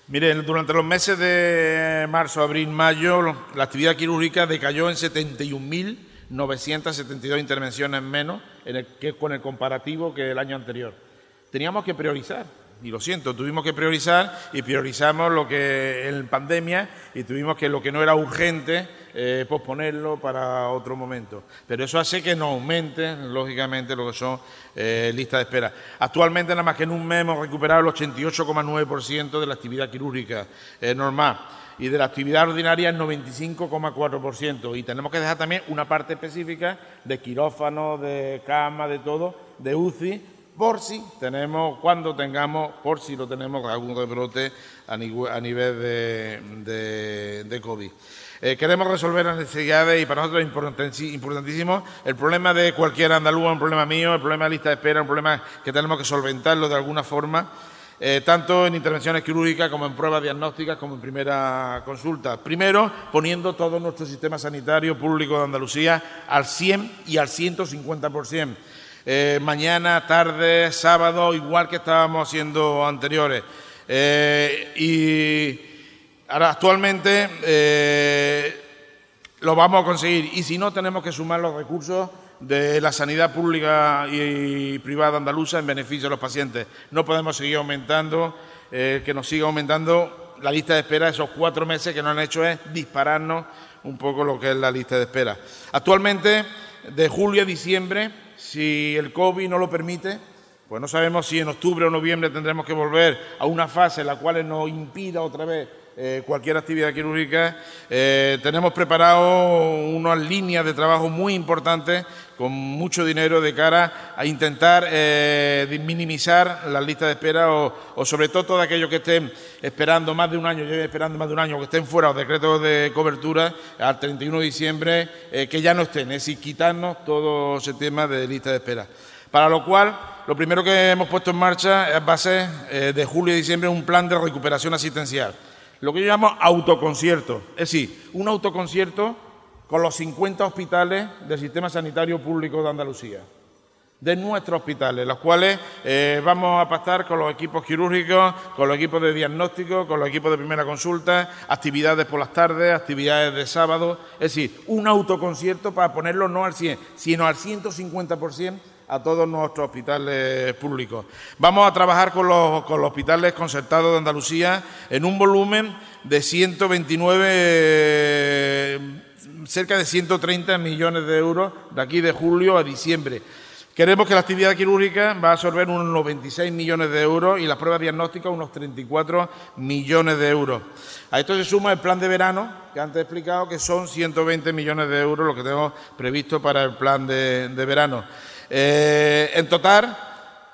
Miren, durante los meses de marzo, abril, mayo, la actividad quirúrgica decayó en 71.972 intervenciones menos en el, que, con el comparativo que el año anterior. Teníamos que priorizar y lo siento, tuvimos que priorizar y priorizamos lo que en pandemia y tuvimos que lo que no era urgente eh, posponerlo para otro momento. Pero eso hace que no aumente, lógicamente, lo que son eh, listas de espera. Actualmente, nada más que en un mes hemos recuperado el 88,9% de la actividad quirúrgica eh, normal y de la actividad ordinaria el 95,4%. Y tenemos que dejar también una parte específica de quirófano, de cama, de todo, de UCI, por si tenemos, cuando tengamos, por si lo tenemos algún rebrote a, nivel de, COVID. Eh, queremos resolver las necesidades y para nosotros es importantísimo el problema de cualquier andaluz, un problema mío, el problema de lista de espera, un problema que tenemos que solventarlo de alguna forma. Eh, tanto en intervenciones quirúrgicas como en pruebas diagnósticas como en primera consulta. Primero, poniendo todo nuestro sistema sanitario público de Andalucía al 100 y al 150%. Eh, mañana, tarde, sábado, igual que estábamos haciendo anteriores. Eh, y ahora actualmente eh, lo vamos a conseguir y si no tenemos que sumar los recursos de la sanidad pública y privada andaluza en beneficio de los pacientes. No podemos seguir aumentando, que nos siga aumentando la lista de espera. Esos cuatro meses que nos han hecho es dispararnos un poco lo que es la lista de espera. Actualmente, de julio a diciembre, si el COVID no lo permite, pues no sabemos si en octubre o noviembre tendremos que volver a una fase en la cual nos impida otra vez eh, cualquier actividad quirúrgica. Eh, tenemos preparado unas líneas de trabajo muy importantes con mucho dinero de cara a intentar eh, minimizar las listas de espera o, sobre todo todos aquellos que estén esperando más de un año, lleven esperando más de un año, que estén fuera los decretos de cobertura al 31 de diciembre, que ya no estén, es decir, quitarnos todo ese tema de lista de espera. Para lo cual, lo primero que hemos puesto en marcha es, va a ser de julio y diciembre un plan de recuperación asistencial lo que yo llamo autoconcierto. Es decir, un autoconcierto con los 50 hospitales del sistema sanitario público de Andalucía, de nuestros hospitales, los cuales eh, vamos a pactar con los equipos quirúrgicos, con los equipos de diagnóstico, con los equipos de primera consulta, actividades por las tardes, actividades de sábado, es decir, un autoconcierto para ponerlo no al 100, sino al 150% a todos nuestros hospitales públicos. Vamos a trabajar con los, hospitales concertados de Andalucía en un volumen de 129, cerca de 130 millones de euros de aquí de julio a diciembre. Queremos que la actividad quirúrgica va a absorber unos 96 millones de euros y las pruebas diagnósticas unos 34 millones de euros. A esto se suma el plan de verano, que antes he explicado que son 120 millones de euros lo que tenemos previsto para el plan de verano. Eh, en total,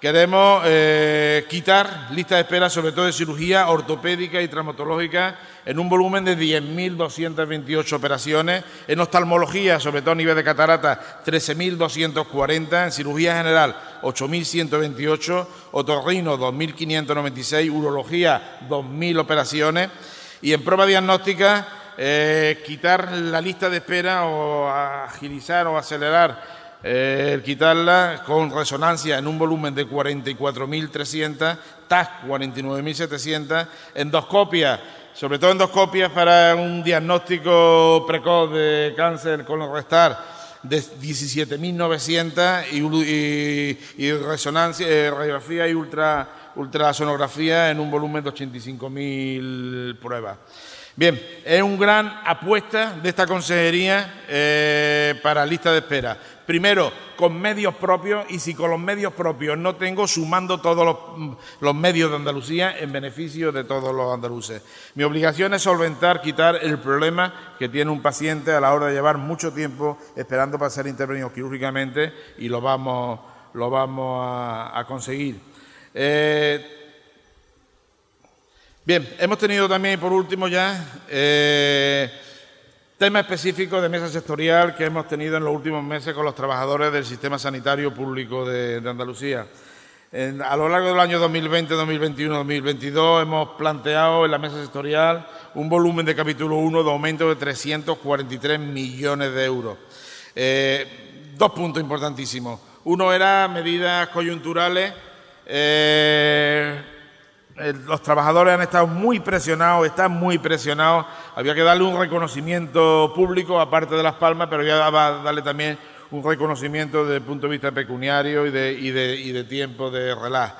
queremos eh, quitar lista de espera, sobre todo de cirugía ortopédica y traumatológica, en un volumen de 10.228 operaciones. En oftalmología, sobre todo a nivel de catarata, 13.240. En cirugía general, 8.128. Otorrino, 2.596. Urología, 2.000 operaciones. Y en prueba diagnóstica, eh, quitar la lista de espera o agilizar o acelerar el quitarla con resonancia en un volumen de 44.300, TAC 49.700, endoscopia, sobre todo endoscopias para un diagnóstico precoz de cáncer colorectal de 17.900 y, y, resonancia, eh, radiografía y ultra, ultrasonografía en un volumen de 85.000 pruebas. Bien, es una gran apuesta de esta consejería eh, para lista de espera. Primero, con medios propios y si con los medios propios no tengo, sumando todos los, medios de Andalucía en beneficio de todos los andaluces. Mi obligación es solventar, quitar el problema que tiene un paciente a la hora de llevar mucho tiempo esperando para ser intervenido quirúrgicamente y lo vamos, lo vamos a, conseguir. Eh, Bien, hemos tenido también, por último ya, eh, tema específico de mesa sectorial que hemos tenido en los últimos meses con los trabajadores del sistema sanitario público de, Andalucía. a lo largo del año 2020, 2021, 2022 hemos planteado en la mesa sectorial un volumen de capítulo 1 de aumento de 343 millones de euros. Eh, dos puntos importantísimos. Uno era medidas coyunturales. Eh, los trabajadores han estado muy presionados, están muy presionados. Había que darle un reconocimiento público, aparte de las palmas, pero había que darle también un reconocimiento desde el punto de vista pecuniario y de, tiempo de relax.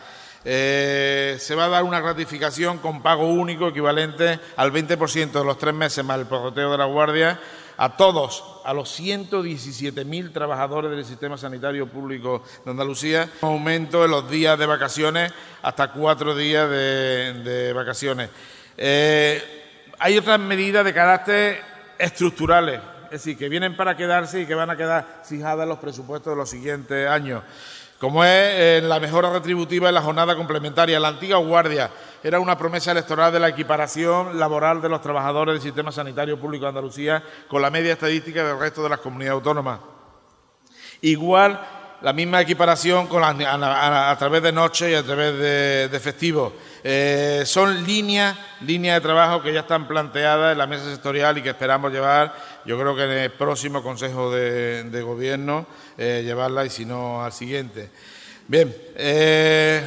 Eh, se va a dar una gratificación con pago único equivalente al 20% de los tres meses más el porroteo de la Guardia a todos, a los 117.000 trabajadores del sistema sanitario público de Andalucía, un aumento en los días de vacaciones hasta cuatro días de, vacaciones. Eh, hay otras medidas de carácter estructurales, es decir, que vienen para quedarse y que van a quedar fijadas en los presupuestos de los siguientes años como es eh, la mejora retributiva en la jornada complementaria. La antigua guardia era una promesa electoral de la equiparación laboral de los trabajadores del sistema sanitario público de Andalucía con la media estadística del resto de las comunidades autónomas. Igual la misma equiparación a, través de noche y a través de, de festivos. Eh, son líneas, líneas de trabajo que ya están planteadas en la mesa sectorial y que esperamos llevar, yo creo que en el próximo Consejo de, Gobierno, eh, llevarla y si no al siguiente. Bien, eh,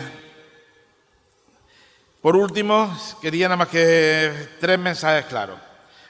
por último, quería nada más que tres mensajes claros.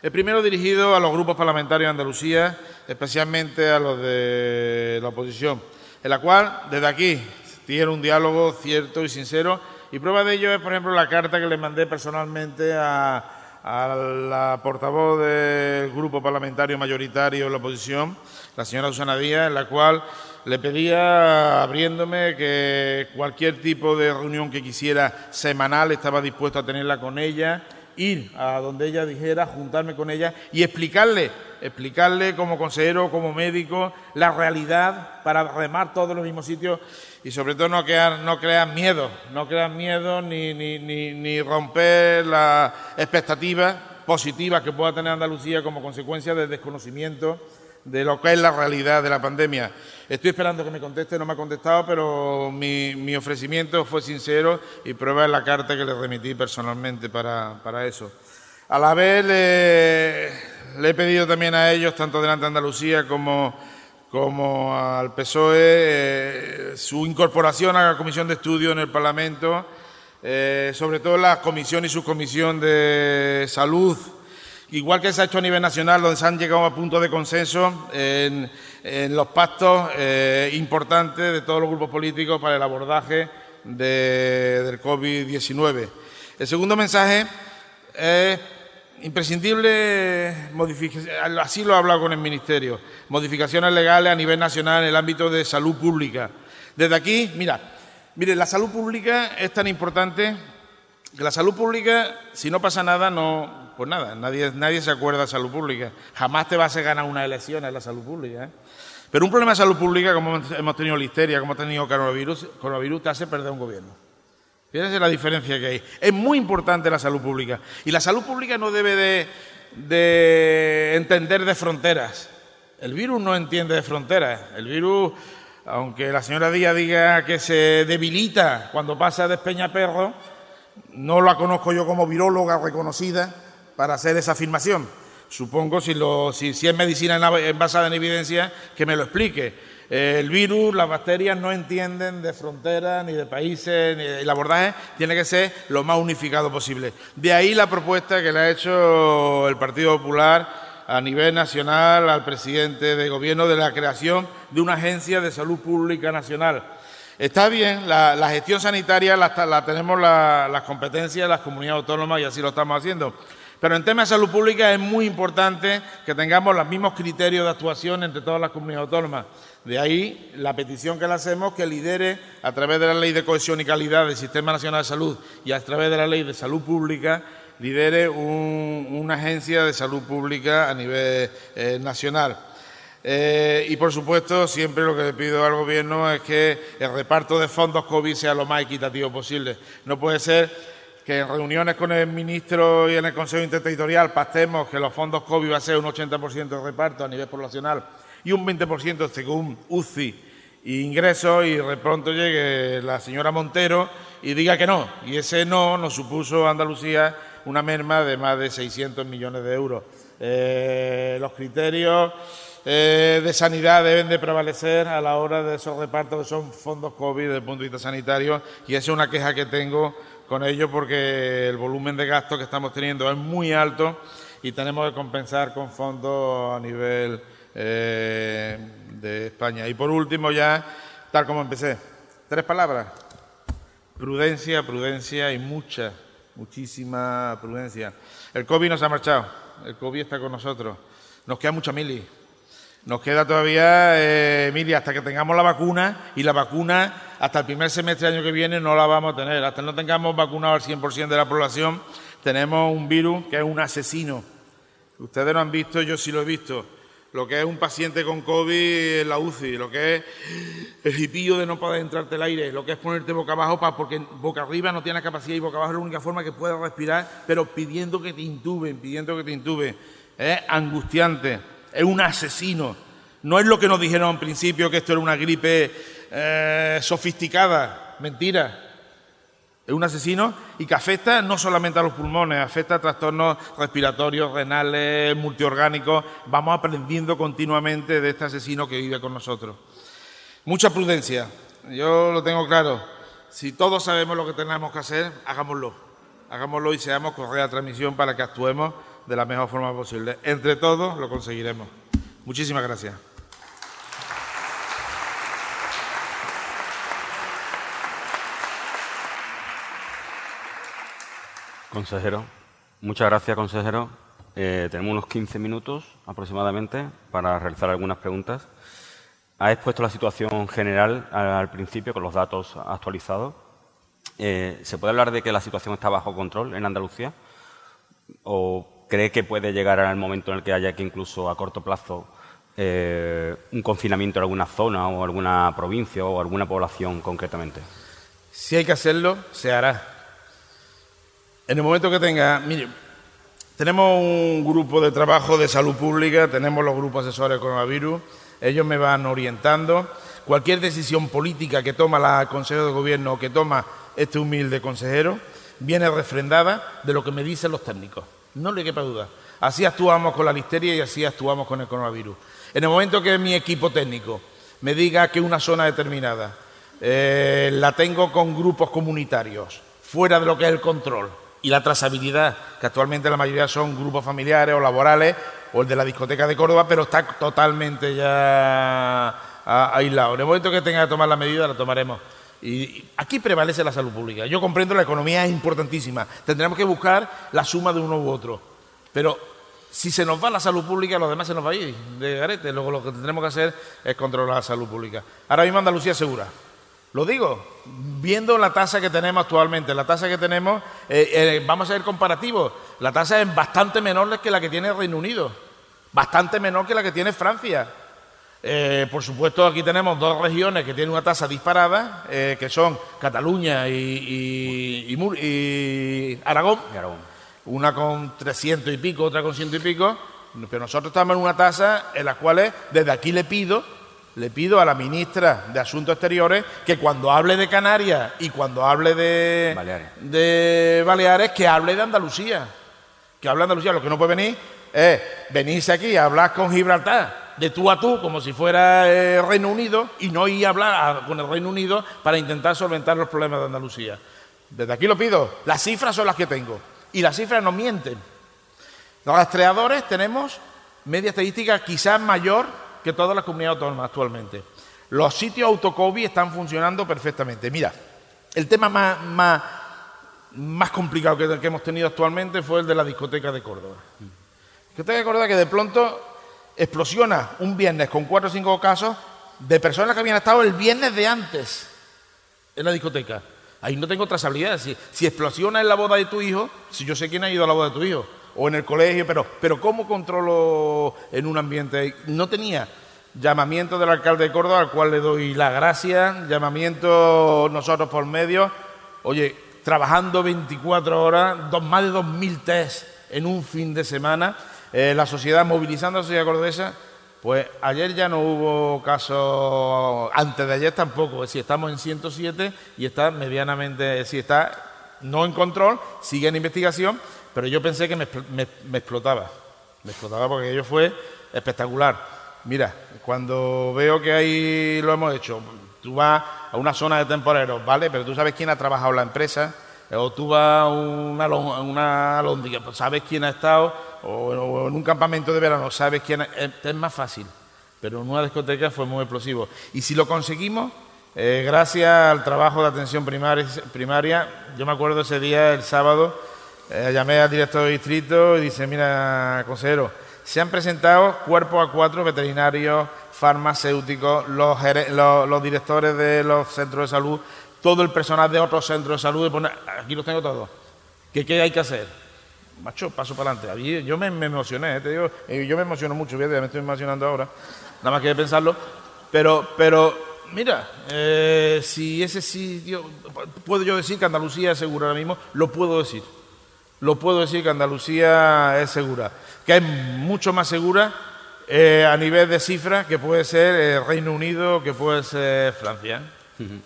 El primero dirigido a los grupos parlamentarios de Andalucía, especialmente a los de la oposición, en la cual, desde aquí, tiene un diálogo cierto y sincero y prueba de ello es, por ejemplo, la carta que le mandé personalmente a, la portavoz del grupo parlamentario mayoritario de la oposición, la señora Susana Díaz, en la cual le pedía, abriéndome, que cualquier tipo de reunión que quisiera semanal estaba dispuesto a tenerla con ella, ir a donde ella dijera, juntarme con ella y explicarle, explicarle como consejero, como médico, la realidad para remar todos los mismos sitios y sobre todo no crear, no crear miedo, no crear miedo ni, ni, ni, romper las expectativas positivas que pueda tener Andalucía como consecuencia del desconocimiento de lo que es la realidad de la pandemia. Estoy esperando que me conteste, no me ha contestado, pero mi, mi ofrecimiento fue sincero y prueba en la carta que le remití personalmente para, para eso. A la vez le, le, he pedido también a ellos, tanto delante de Andalucía como como al PSOE, eh, su incorporación a la comisión de estudio en el Parlamento, eh, sobre todo la comisión y subcomisión de salud, igual que se ha hecho a nivel nacional, donde se han llegado a puntos de consenso en, los pactos eh, importantes de todos los grupos políticos para el abordaje del COVID-19. El segundo mensaje es imprescindible así lo he hablado con el Ministerio, modificaciones legales a nivel nacional en el ámbito de salud pública. Desde aquí, mira, mire, la salud pública es tan importante que la salud pública, si no pasa nada, no, pues nada, nadie, nadie se acuerda de salud pública. Jamás te vas a ganar una elección en la salud pública. ¿eh? Pero un problema de salud pública, como hemos tenido listeria, como hemos tenido coronavirus, coronavirus te hace perder un gobierno. Fíjense la diferencia que hay. Es muy importante la salud pública. Y la salud pública no debe de, entender de fronteras. El virus no entiende de fronteras. El virus, aunque la señora Díaz diga que se debilita cuando pasa de Perro, no la conozco yo como viróloga reconocida para hacer esa afirmación. Supongo, si, si, si es medicina basada en evidencia, que me lo explique el virus, las bacterias no entienden de fronteras ni de países, ni el abordaje tiene que ser lo más unificado posible. De ahí la propuesta que le ha hecho el Partido Popular a nivel nacional al presidente de gobierno de la creación de una agencia de salud pública nacional. Está bien, la, gestión sanitaria la, tenemos las competencias de las comunidades autónomas y así lo estamos haciendo. Pero en temas de salud pública es muy importante que tengamos los mismos criterios de actuación entre todas las comunidades autónomas. De ahí la petición que le hacemos que lidere a través de la Ley de Cohesión y Calidad del Sistema Nacional de Salud y a través de la Ley de Salud Pública lidere una agencia de salud pública a nivel eh, nacional. Eh, y por supuesto, siempre lo que le pido al Gobierno es que el reparto de fondos COVID sea lo más equitativo posible. No puede ser que en reuniones con el ministro y en el Consejo Interterritorial pactemos que los fondos COVID va a ser un 80% de reparto a nivel poblacional y un 20% según UCI e ingresos y de pronto llegue la señora Montero y diga que no. Y ese no nos supuso a Andalucía una merma de más de 600 millones de euros. Eh, los criterios eh, de sanidad deben de prevalecer a la hora de esos repartos que son fondos COVID desde el punto de vista sanitario y esa es una queja que tengo con ello porque el volumen de gasto que estamos teniendo es muy alto y tenemos que compensar con fondos a nivel eh, de España. Y por último, ya, tal como empecé, tres palabras. Prudencia, prudencia y mucha, muchísima prudencia. El COVID nos ha marchado, el COVID está con nosotros. Nos queda mucha mili. Nos queda todavía, eh, Emilia, hasta que tengamos la vacuna y la vacuna hasta el primer semestre del año que viene no la vamos a tener. Hasta no tengamos vacunado al 100% de la población, tenemos un virus que es un asesino. Ustedes lo han visto, yo sí lo he visto. Lo que es un paciente con COVID en la UCI, lo que es el hipillo de no poder entrarte el aire, lo que es ponerte boca abajo para, porque boca arriba no tiene capacidad y boca abajo es la única forma que puedas respirar, pero pidiendo que te intuben, pidiendo que te intuben. Es angustiante, es un asesino. No es lo que nos dijeron en principio que esto era una gripe eh, sofisticada, mentira. Es un asesino y que afecta no solamente a los pulmones, afecta a trastornos respiratorios, renales, multiorgánicos. Vamos aprendiendo continuamente de este asesino que vive con nosotros. Mucha prudencia, yo lo tengo claro. Si todos sabemos lo que tenemos que hacer, hagámoslo. Hagámoslo y seamos correa de transmisión para que actuemos de la mejor forma posible. Entre todos lo conseguiremos. Muchísimas gracias. Consejero, muchas gracias, consejero. Eh, tenemos unos 15 minutos aproximadamente para realizar algunas preguntas. Ha expuesto la situación general al principio con los datos actualizados. Eh, ¿Se puede hablar de que la situación está bajo control en Andalucía? ¿O cree que puede llegar al momento en el que haya que incluso a corto plazo eh, un confinamiento en alguna zona o alguna provincia o alguna población concretamente? Si hay que hacerlo, se hará. En el momento que tenga, mire, tenemos un grupo de trabajo de salud pública, tenemos los grupos asesores de coronavirus, ellos me van orientando. Cualquier decisión política que toma la Consejo de Gobierno o que toma este humilde consejero viene refrendada de lo que me dicen los técnicos. No le quepa duda. Así actuamos con la listeria y así actuamos con el coronavirus. En el momento que mi equipo técnico me diga que una zona determinada eh, la tengo con grupos comunitarios, fuera de lo que es el control y la trazabilidad, que actualmente la mayoría son grupos familiares o laborales, o el de la discoteca de Córdoba, pero está totalmente ya aislado. En el momento que tenga que tomar la medida, la tomaremos. Y aquí prevalece la salud pública. Yo comprendo la economía es importantísima. Tendremos que buscar la suma de uno u otro. Pero si se nos va la salud pública, lo demás se nos va a ir de garete. Luego lo que tendremos que hacer es controlar la salud pública. Ahora mismo Andalucía segura. Lo digo, viendo la tasa que tenemos actualmente, la tasa que tenemos, eh, eh, vamos a ser comparativos, la tasa es bastante menor que la que tiene el Reino Unido, bastante menor que la que tiene Francia. Eh, por supuesto, aquí tenemos dos regiones que tienen una tasa disparada, que son Cataluña y, Aragón, una con 300 y pico, otra con ciento y pico, pero nosotros estamos en una tasa en la cual desde aquí le pido le pido a la ministra de Asuntos Exteriores que cuando hable de Canarias y cuando hable de Baleares, de Baleares que hable de Andalucía. Que hable de Andalucía. Lo que no puede venir es venirse aquí a hablar con Gibraltar de tú a tú, como si fuera el Reino Unido, y no ir a hablar con el Reino Unido para intentar solventar los problemas de Andalucía. Desde aquí lo pido. Las cifras son las que tengo. Y las cifras no mienten. Los rastreadores tenemos media estadística quizás mayor que todas las comunidades autónomas actualmente. Los sitios autocovid están funcionando perfectamente. Mira, el tema más, más, más complicado que, que, hemos tenido actualmente fue el de la discoteca de Córdoba. Discoteca de Córdoba que de pronto explosiona un viernes con cuatro o cinco casos de personas que habían estado el viernes de antes en la discoteca. Ahí no tengo trazabilidad. Si, si explosiona en la boda de tu hijo, si yo sé quién ha ido a la boda de tu hijo, o en el colegio, pero, pero ¿cómo controlo en un ambiente? No tenía llamamiento del alcalde de Córdoba, al cual le doy la gracia, llamamiento nosotros por medio, oye, trabajando 24 horas, más de 2.000 test en un fin de semana, eh, la sociedad movilizando a la sociedad cordobesa, pues ayer ya no hubo caso, antes de ayer tampoco, si estamos en 107 y está medianamente, si está no en control, sigue en investigación, pero yo pensé que me, explotaba. Me explotaba porque ello fue espectacular. Mira, cuando veo que ahí lo hemos hecho, tú vas a una zona de temporeros, ¿vale? Pero tú sabes quién ha trabajado la empresa, o tú vas a una, una pues sabes quién ha estado, o, en un campamento de verano, sabes quién es, más fácil. Pero en una discoteca fue muy explosivo. Y si lo conseguimos, eh, gracias al trabajo de atención primaria, yo me acuerdo ese día, el sábado, eh, llamé al director de distrito y dice, mira, consejero, se han presentado cuerpo a cuatro veterinarios, farmacéuticos, los, directores de los centros de salud, todo el personal de otros centros de salud, aquí los tengo todos. ¿Qué, qué hay que hacer? Macho, paso para adelante. Yo me, emocioné, eh, te digo, yo me emociono mucho, fíjate, me estoy emocionando ahora, nada más que de pensarlo. Pero, pero mira, eh, si ese sitio, puedo yo decir que Andalucía es segura ahora mismo, lo puedo decir. Lo puedo decir que Andalucía es segura, que es mucho más segura eh, a nivel de cifras que puede ser Reino Unido, que puede ser Francia.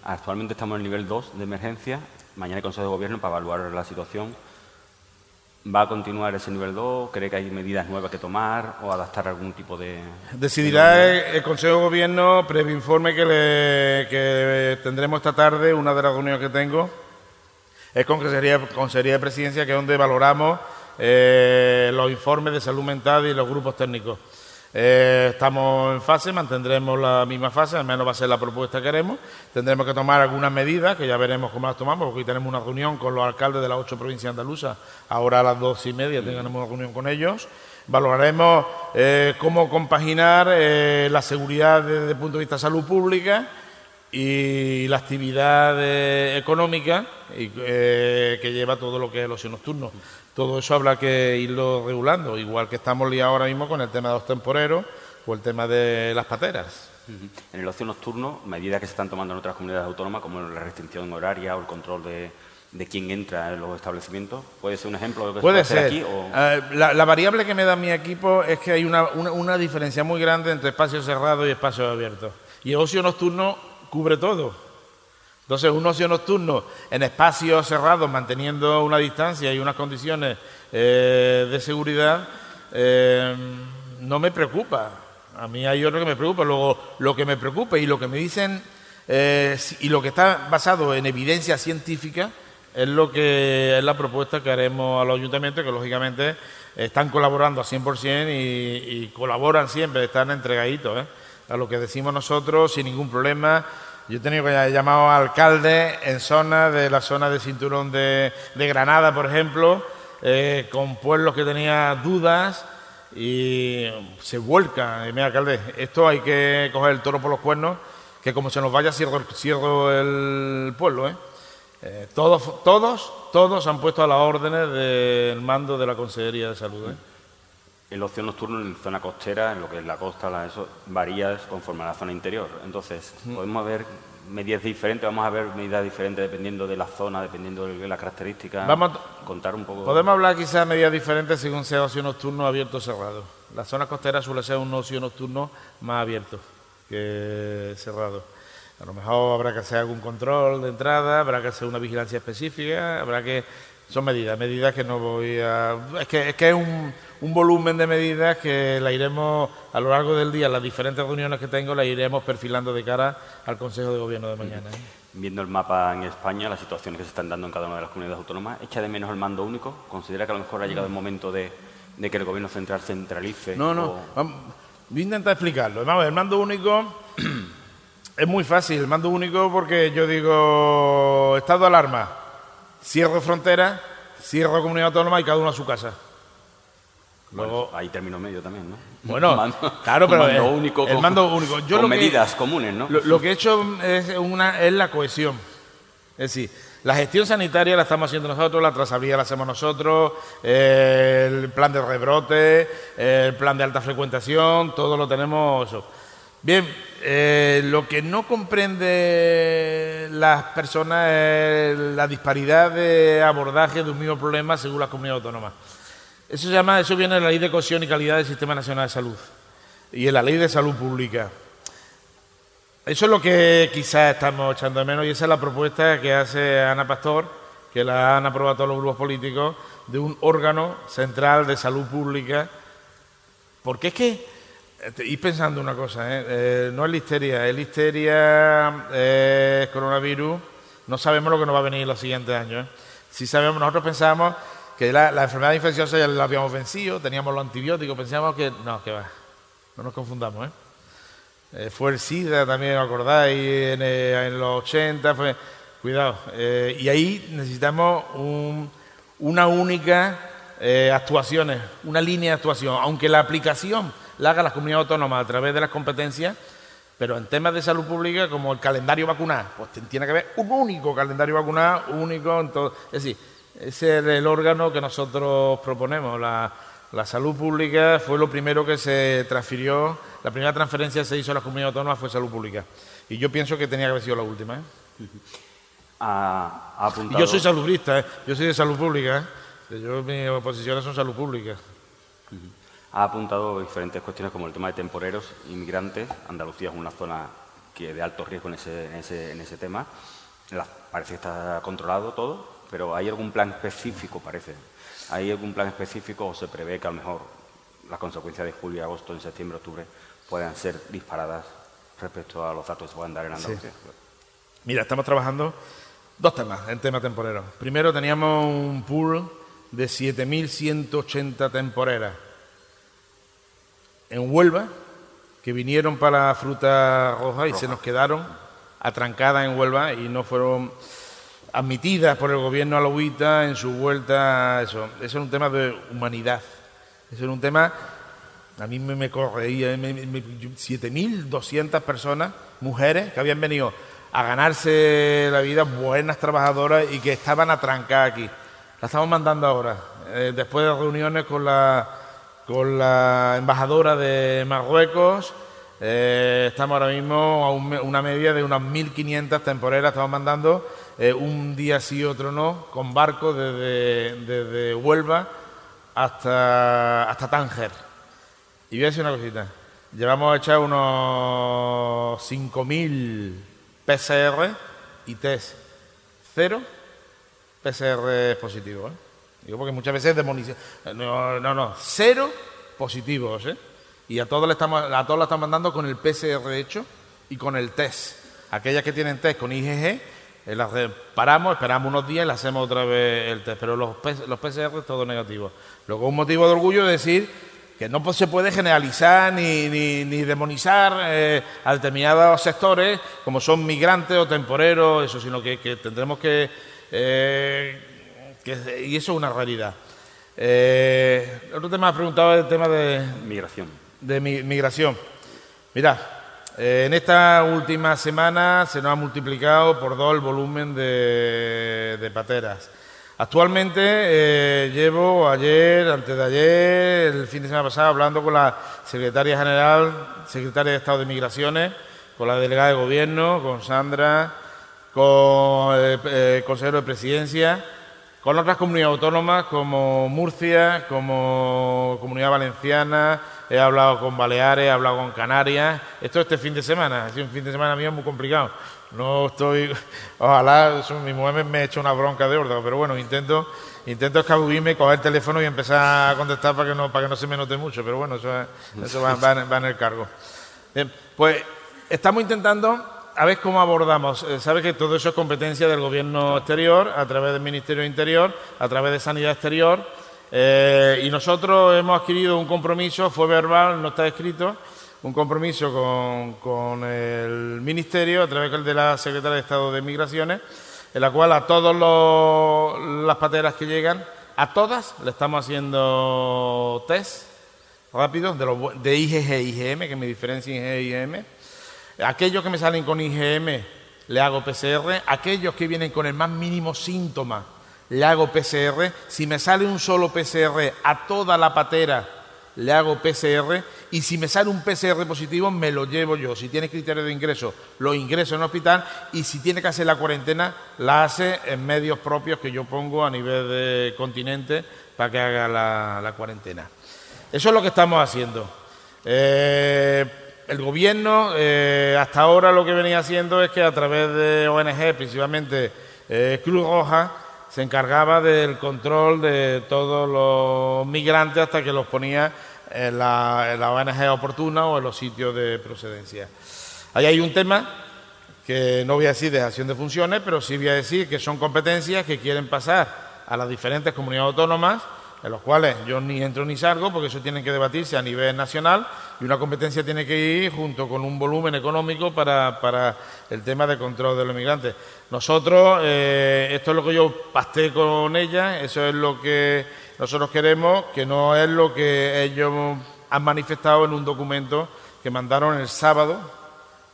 Actualmente estamos en el nivel 2 de emergencia. Mañana hay Consejo de Gobierno para evaluar la situación. ¿Va a continuar ese nivel 2? ¿Cree que hay medidas nuevas que tomar o adaptar algún tipo de...? Decidirá el, el Consejo de Gobierno, previo informe que, le- que tendremos esta tarde, una de las reuniones que tengo, es con Consejería, Consejería de Presidencia, que es donde valoramos eh, los informes de salud mental y los grupos técnicos. Eh, estamos en fase, mantendremos la misma fase, al menos va a ser la propuesta que haremos. Tendremos que tomar algunas medidas, que ya veremos cómo las tomamos, porque hoy tenemos una reunión con los alcaldes de las ocho provincias andaluzas. Ahora a las dos y media tendremos una reunión con ellos. Valoraremos eh, cómo compaginar eh, la seguridad desde el punto de vista de salud pública y la actividad económica que lleva todo lo que es el ocio nocturno. Todo eso habrá que irlo regulando, igual que estamos liados ahora mismo con el tema de los temporeros o el tema de las pateras. En el ocio nocturno, medidas que se están tomando en otras comunidades autónomas, como la restricción horaria o el control de, de quién entra en los establecimientos, ¿puede ser un ejemplo de lo que Puede se puede ser. hacer aquí? O... Eh, la, la variable que me da mi equipo es que hay una, una- una diferencia muy grande entre espacios cerrados y espacios abiertos. Y el ocio nocturno cubre todo. Entonces, un ocio nocturno en espacios cerrados, manteniendo una distancia y unas condiciones eh, de seguridad, eh, no me preocupa. A mí hay otro que me preocupa. Luego, lo que me preocupa y lo que me dicen eh, y lo que está basado en evidencia científica es lo que es la propuesta que haremos a los ayuntamientos, que lógicamente están colaborando a 100% y, colaboran siempre, están entregaditos a lo que decimos nosotros sin ningún problema. Yo he tenido que llamar a alcaldes en zonas de la zona de cinturón de, Granada, por ejemplo, eh, con pueblos que tenían dudas y se vuelcan. Y mira, alcalde, esto hay que coger el toro por los cuernos, que como se nos vaya cierro, cierro el pueblo. ¿eh? Eh, todos, todos, todos han puesto a las órdenes del mando de la Consejería de Salud. El ocio nocturno en zona costera, en lo que es la costa, la- eso varía conforme a la zona interior. Entonces, podemos ver medidas diferentes, vamos a ver medidas diferentes dependiendo de la zona, dependiendo de las características. Vamos a- contar un poco. Podemos hablar quizás de medidas diferentes según sea ocio nocturno abierto o cerrado. La zona costera suele ser un ocio nocturno más abierto que cerrado. A lo mejor habrá que hacer algún control de entrada, habrá que hacer una vigilancia específica, habrá que... Son medidas, medidas que no voy a... Es que es, que es un, un volumen de medidas que la iremos a lo largo del día, las diferentes reuniones que tengo, las iremos perfilando de cara al Consejo de Gobierno de mañana. ¿eh? Viendo el mapa en España, las situaciones que se están dando en cada una de las comunidades autónomas, ¿echa de menos el mando único? ¿Considera que a lo mejor ha llegado el momento de, de que el gobierno central centralice? No, no. o- voy a intentar explicarlo. Vamos el mando único es muy fácil. El mando único porque yo digo, estado de alarma, cierro frontera, cierro comunidad autónoma y cada uno a su casa. Bueno, Luego, hay término medio también, ¿no? Bueno, mando- claro, pero mando el- único el con, mando único. Yo con lo que- medidas comunes, ¿no? Lo, lo que he hecho es, una, es la cohesión. Es decir, la gestión sanitaria la estamos haciendo nosotros, la trazabilidad la hacemos nosotros, eh, el plan de rebrote, eh, el plan de alta frecuentación, todo lo tenemos. eso. Bien, eh, lo que no comprende las personas es la disparidad de abordaje de un mismo problema según las comunidades autónomas. Eso se llama, eso viene de la Ley de Cohesión y Calidad del Sistema Nacional de Salud y en la Ley de Salud Pública. Eso es lo que quizás estamos echando de menos y esa es la propuesta que hace Ana Pastor, que la han aprobado todos los grupos políticos, de un órgano central de salud pública. Porque es que, eh, ir pensando una cosa, ¿eh? Eh, no es listeria, es listeria, eh, coronavirus, no sabemos lo que nos va a venir en los siguientes años. ¿eh? sí sabemos, nosotros pensábamos que la, enfermedad infecciosa ya la habíamos vencido, teníamos los antibióticos, pensábamos que no, que va, no nos confundamos, fue el SIDA también, ¿acordáis? En, los 80, fue, cuidado. Y ahí necesitamos una única actuación, una línea de actuación, aunque la aplicación la haga las comunidades autónomas a través de las competencias, pero en temas de salud pública, como el calendario vacunal, pues tiene que haber un único calendario vacunal, único en todo. Es decir, ese es el órgano que nosotros proponemos. La, la salud pública fue lo primero que se transfirió la primera transferencia que se hizo a las comunidades autónomas fue salud pública. Y yo pienso que tenía que haber sido la última. ¿eh? yo soy salubrista, ¿eh? yo soy de salud pública. ¿eh? Yo, mis oposiciones son salud pública. Ha apuntado diferentes cuestiones como el tema de temporeros, inmigrantes. Andalucía es una zona que de alto riesgo en ese, en ese, tema. parece que está controlado todo, pero ¿hay algún plan específico, parece? ¿Hay algún plan específico o se prevé que a lo mejor las consecuencias de julio, agosto, en septiembre, octubre puedan ser disparadas respecto a los datos que se puedan dar en Andalucía. Mira, estamos trabajando dos temas en tema temporero. Primero teníamos un pool de 7.180 temporeras en Huelva que vinieron para fruta roja y se nos quedaron atrancadas en Huelva y no fueron admitidas por el gobierno a en su vuelta. Eso, eso es un tema de humanidad. Eso es un tema a mí me, me correía, 7.200 personas, mujeres, que habían venido a ganarse la vida, buenas trabajadoras y que estaban atrancadas aquí. La estamos mandando ahora, eh, después de reuniones con la, con la embajadora de Marruecos. Eh, estamos ahora mismo a una media de unas 1.500 temporeras, estamos mandando eh, un día sí, otro no, con barcos desde, desde Huelva hasta, hasta Tánger. Y voy a decir una cosita. Llevamos a echar unos 5.000 PCR y test. Cero PCR positivos. ¿eh? Digo porque muchas veces demonizan. No, no, no. Cero positivos. ¿eh? Y a todos, le estamos, a todos lo estamos mandando con el PCR hecho y con el test. Aquellas que tienen test con IgG, eh, las paramos, esperamos unos días y le hacemos otra vez el test. Pero los, los PCR todo negativo. Luego un motivo de orgullo es decir que no se puede generalizar ni, ni, demonizar eh, a determinados sectores como son migrantes o temporeros, eso, sino que, tendremos que, eh, Y eso es una realidad. Eh, otro tema ha preguntado el tema de... Migración. De migración. Mira, en esta última semana se nos ha multiplicado por dos el volumen de, de pateras. Actualmente eh, llevo ayer, antes de ayer, el fin de semana pasado, hablando con la secretaria general, secretaria de Estado de Migraciones, con la delegada de Gobierno, con Sandra, con el, eh, consejero de Presidencia, con otras comunidades autónomas como Murcia, como Comunidad Valenciana, he hablado con Baleares, he hablado con Canarias. Esto este fin de semana, ha sido un fin de semana mío muy complicado no estoy, ojalá mi mujer me, eche una bronca de órdago, pero bueno, intento, intento escabullirme, coger el teléfono y empezar a contestar para que no, para que no se me note mucho, pero bueno, eso, eso va, en, el cargo. Pues estamos intentando a ver cómo abordamos. Eh, sabe que todo eso es competencia del gobierno exterior, a través del Ministerio Interior, a través de Sanidad Exterior, eh, y nosotros hemos adquirido un compromiso, fue verbal, no está escrito, un compromiso con, el Ministerio, a través de la Secretaría de Estado de Migraciones, en la cual a todas las pateras que llegan, a todas le estamos haciendo test rápidos de, de IgG IgM, que me diferencia IgG IgM. Aquellos que me salen con IgM le hago PCR, aquellos que vienen con el más mínimo síntoma le hago PCR. Si me sale un solo PCR a toda la patera le hago PCR y si me sale un PCR positivo me lo llevo yo. Si tiene criterio de ingreso, lo ingreso en hospital y si tiene que hacer la cuarentena, la hace en medios propios que yo pongo a nivel de continente para que haga la, cuarentena. Eso es lo que estamos haciendo. Eh, el gobierno eh, hasta ahora lo que venía haciendo es que a través de ONG, principalmente eh, Cruz Roja, se encargaba del control de todos los migrantes hasta que los ponía en la, ONG oportuna o en los sitios de procedencia. Ahí hay un tema que no voy a decir dejación de funciones, pero sí voy a decir que son competencias que quieren pasar a las diferentes comunidades autónomas, en los cuales yo ni entro ni salgo, porque eso tiene que debatirse a nivel nacional, y una competencia tiene que ir junto con un volumen económico para, el tema de control de los inmigrantes. Nosotros, eh, esto es lo que yo pasté con ella, eso es lo que nosotros queremos, que no es lo que ellos han manifestado en un documento que mandaron el sábado,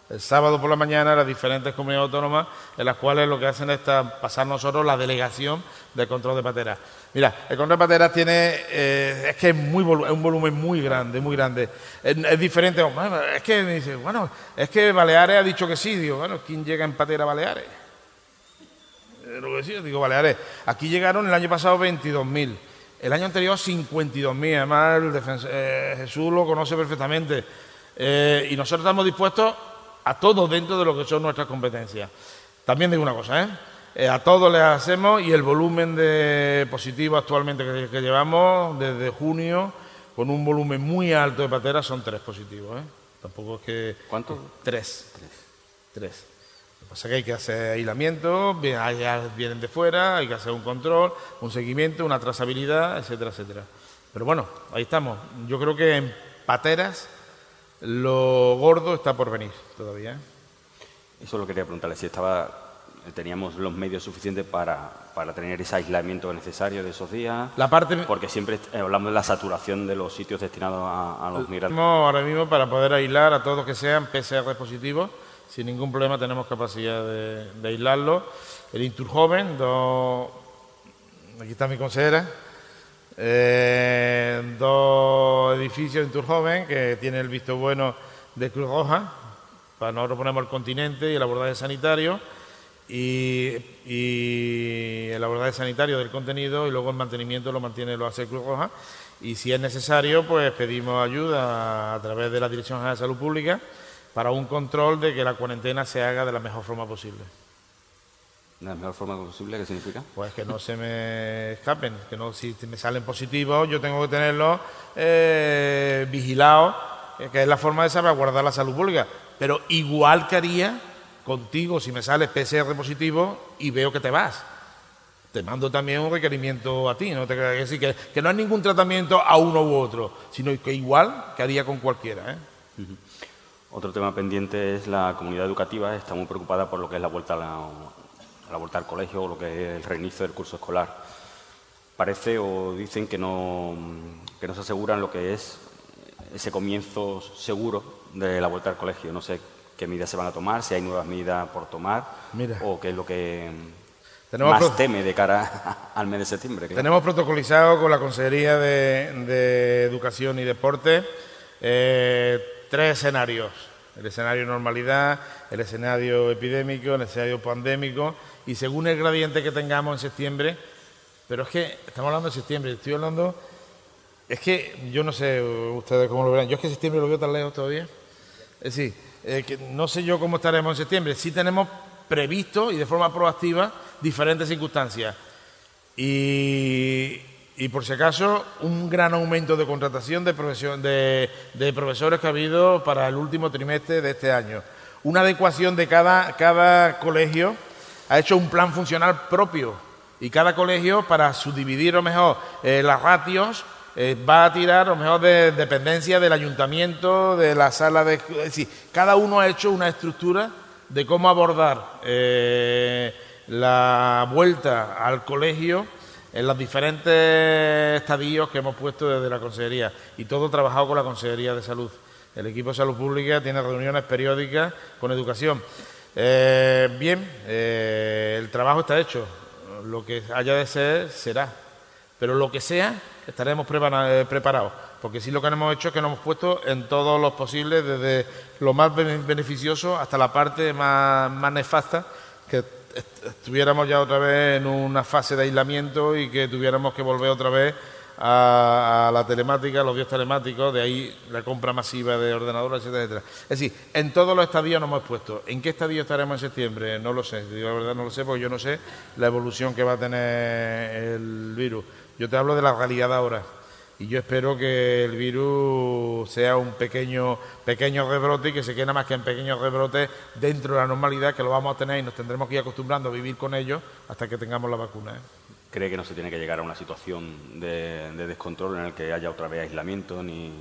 el sábado por la mañana las diferentes comunidades autónomas, en las cuales lo que hacen es pasar nosotros la delegación de control de pateras. Mira, el control de pateras tiene, eh, es que es, muy un volumen muy grande, muy grande. Es, diferente, es que me dice, bueno, es que Baleares ha dicho que sí, digo, bueno, ¿quién llega en patera a Baleares? Eh, lo que sí, digo, Baleares, aquí llegaron el año pasado 22.000. El año anterior 52.000, además el eh, Jesús lo conoce perfectamente. y nosotros estamos dispuestos a todos dentro de lo que son nuestras competencias. También digo una cosa, ¿eh? ¿eh? a todos les hacemos y el volumen de positivos actualmente que, llevamos desde junio, con un volumen muy alto de pateras, son tres positivos. ¿eh? Tampoco es que... ¿Cuántos? Tres. Tres. Tres. Lo que pasa es que hay que hacer aislamiento, vienen de fuera, hay que hacer un control, un seguimiento, una trazabilidad, etcétera, etcétera. Pero bueno, ahí estamos. Yo creo que en pateras lo gordo está por venir todavía. ¿eh? Eso lo quería preguntarle, si estaba, teníamos los medios suficientes para, para tener ese aislamiento necesario de esos días. La parte... Porque siempre hablamos de la saturación de los sitios destinados a, los migrantes. Ahora mismo, para poder aislar a todos que sean PCR positivos, sin ningún problema tenemos capacidad de, de aislarlos. El Inturjoven, dos... aquí está mi consejera, eh, dos edificios en Turjoven que tiene el visto bueno de Cruz Roja, para nosotros ponemos el continente y el abordaje sanitario, y, el abordaje sanitario del contenido y luego el mantenimiento lo mantiene, lo hace Cruz Roja, y si es necesario, pues pedimos ayuda a través de la Dirección General de Salud Pública para un control de que la cuarentena se haga de la mejor forma posible. ¿De la mejor forma posible? ¿Qué significa? Pues que no se me escapen, que no si me salen positivos yo tengo que tenerlos eh, vigilados, eh, que es la forma de salvaguardar la salud pública. Pero igual que haría contigo si me sale PCR positivo y veo que te vas. Te mando también un requerimiento a ti, ¿no? Te, decir, que, que no hay ningún tratamiento a uno u otro, sino que igual que haría con cualquiera. ¿eh? Otro tema pendiente es la comunidad educativa, está muy preocupada por lo que es la vuelta a la, a la vuelta al colegio o lo que es el reinicio del curso escolar. Parece o dicen que no, que no se aseguran lo que es ese comienzo seguro de la vuelta al colegio. No sé qué medidas se van a tomar, si hay nuevas medidas por tomar o qué es lo que más teme de cara al mes de septiembre. Tenemos protocolizado con la Consejería de, Educación y Deporte eh, tres escenarios. El escenario normalidad, el escenario epidémico, el escenario pandémico y según el gradiente que tengamos en septiembre, pero es que estamos hablando de septiembre, estoy hablando, es que yo no sé ustedes cómo lo verán, yo es que septiembre lo veo tan lejos todavía, es decir, que no sé yo cómo estaremos en septiembre, sí tenemos previsto y de forma proactiva diferentes circunstancias. Y, por si acaso un gran aumento de contratación de, de, de profesores que ha habido para el último trimestre de este año, una adecuación de cada, cada colegio ha hecho un plan funcional propio y cada colegio para subdividir o mejor eh, las ratios eh, va a tirar o mejor de dependencia del ayuntamiento, de la sala de... Es decir, cada uno ha hecho una estructura de cómo abordar eh, la vuelta al colegio en los diferentes estadios que hemos puesto desde la Consejería y todo trabajado con la Consejería de Salud. El equipo de Salud Pública tiene reuniones periódicas con educación. Eh, bien, eh, el trabajo está hecho. Lo que haya de ser, será. Pero lo que sea, estaremos eh, preparados. Porque sí lo que hemos hecho es que nos hemos puesto en todos los posibles, desde lo más beneficioso hasta la parte más, más nefasta, estuviéramos ya otra vez en una fase de aislamiento y que tuviéramos que volver otra vez a, la telemática, a los vídeos telemáticos, de ahí la compra masiva de ordenadores, etcétera, etcétera. Es decir, en todos los estadios nos hemos puesto. ¿En qué estadio estaremos en septiembre? No lo sé, la verdad no lo sé, porque yo no sé la evolución que va a tener el virus. Yo te hablo de la realidad ahora. Y yo espero que el virus sea un pequeño, pequeño rebrote y que se quede más que en pequeños rebrotes dentro de la normalidad, que lo vamos a tener y nos tendremos que ir acostumbrando a vivir con ellos hasta que tengamos la vacuna. ¿eh? ¿Cree que no se tiene que llegar a una situación de, descontrol en el que haya otra vez aislamiento ni,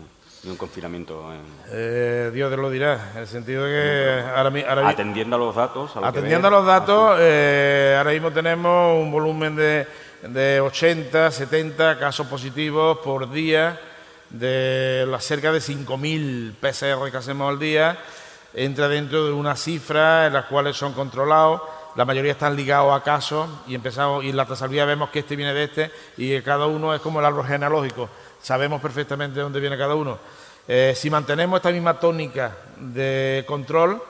un confinamiento? Eh, Dios te lo dirá, en el sentido de que ahora, Atendiendo a los datos. atendiendo a los datos, eh, ahora mismo tenemos un volumen de de 80, 70 casos positivos por día, de las cerca de 5.000 PCR que hacemos al día, entra dentro de una cifra en las cuales son controlados. La mayoría están ligados a casos y empezamos y en la trazabilidad vemos que este viene de este y cada uno es como el árbol genealógico. Sabemos perfectamente de dónde viene cada uno. Eh, si mantenemos esta misma tónica de control,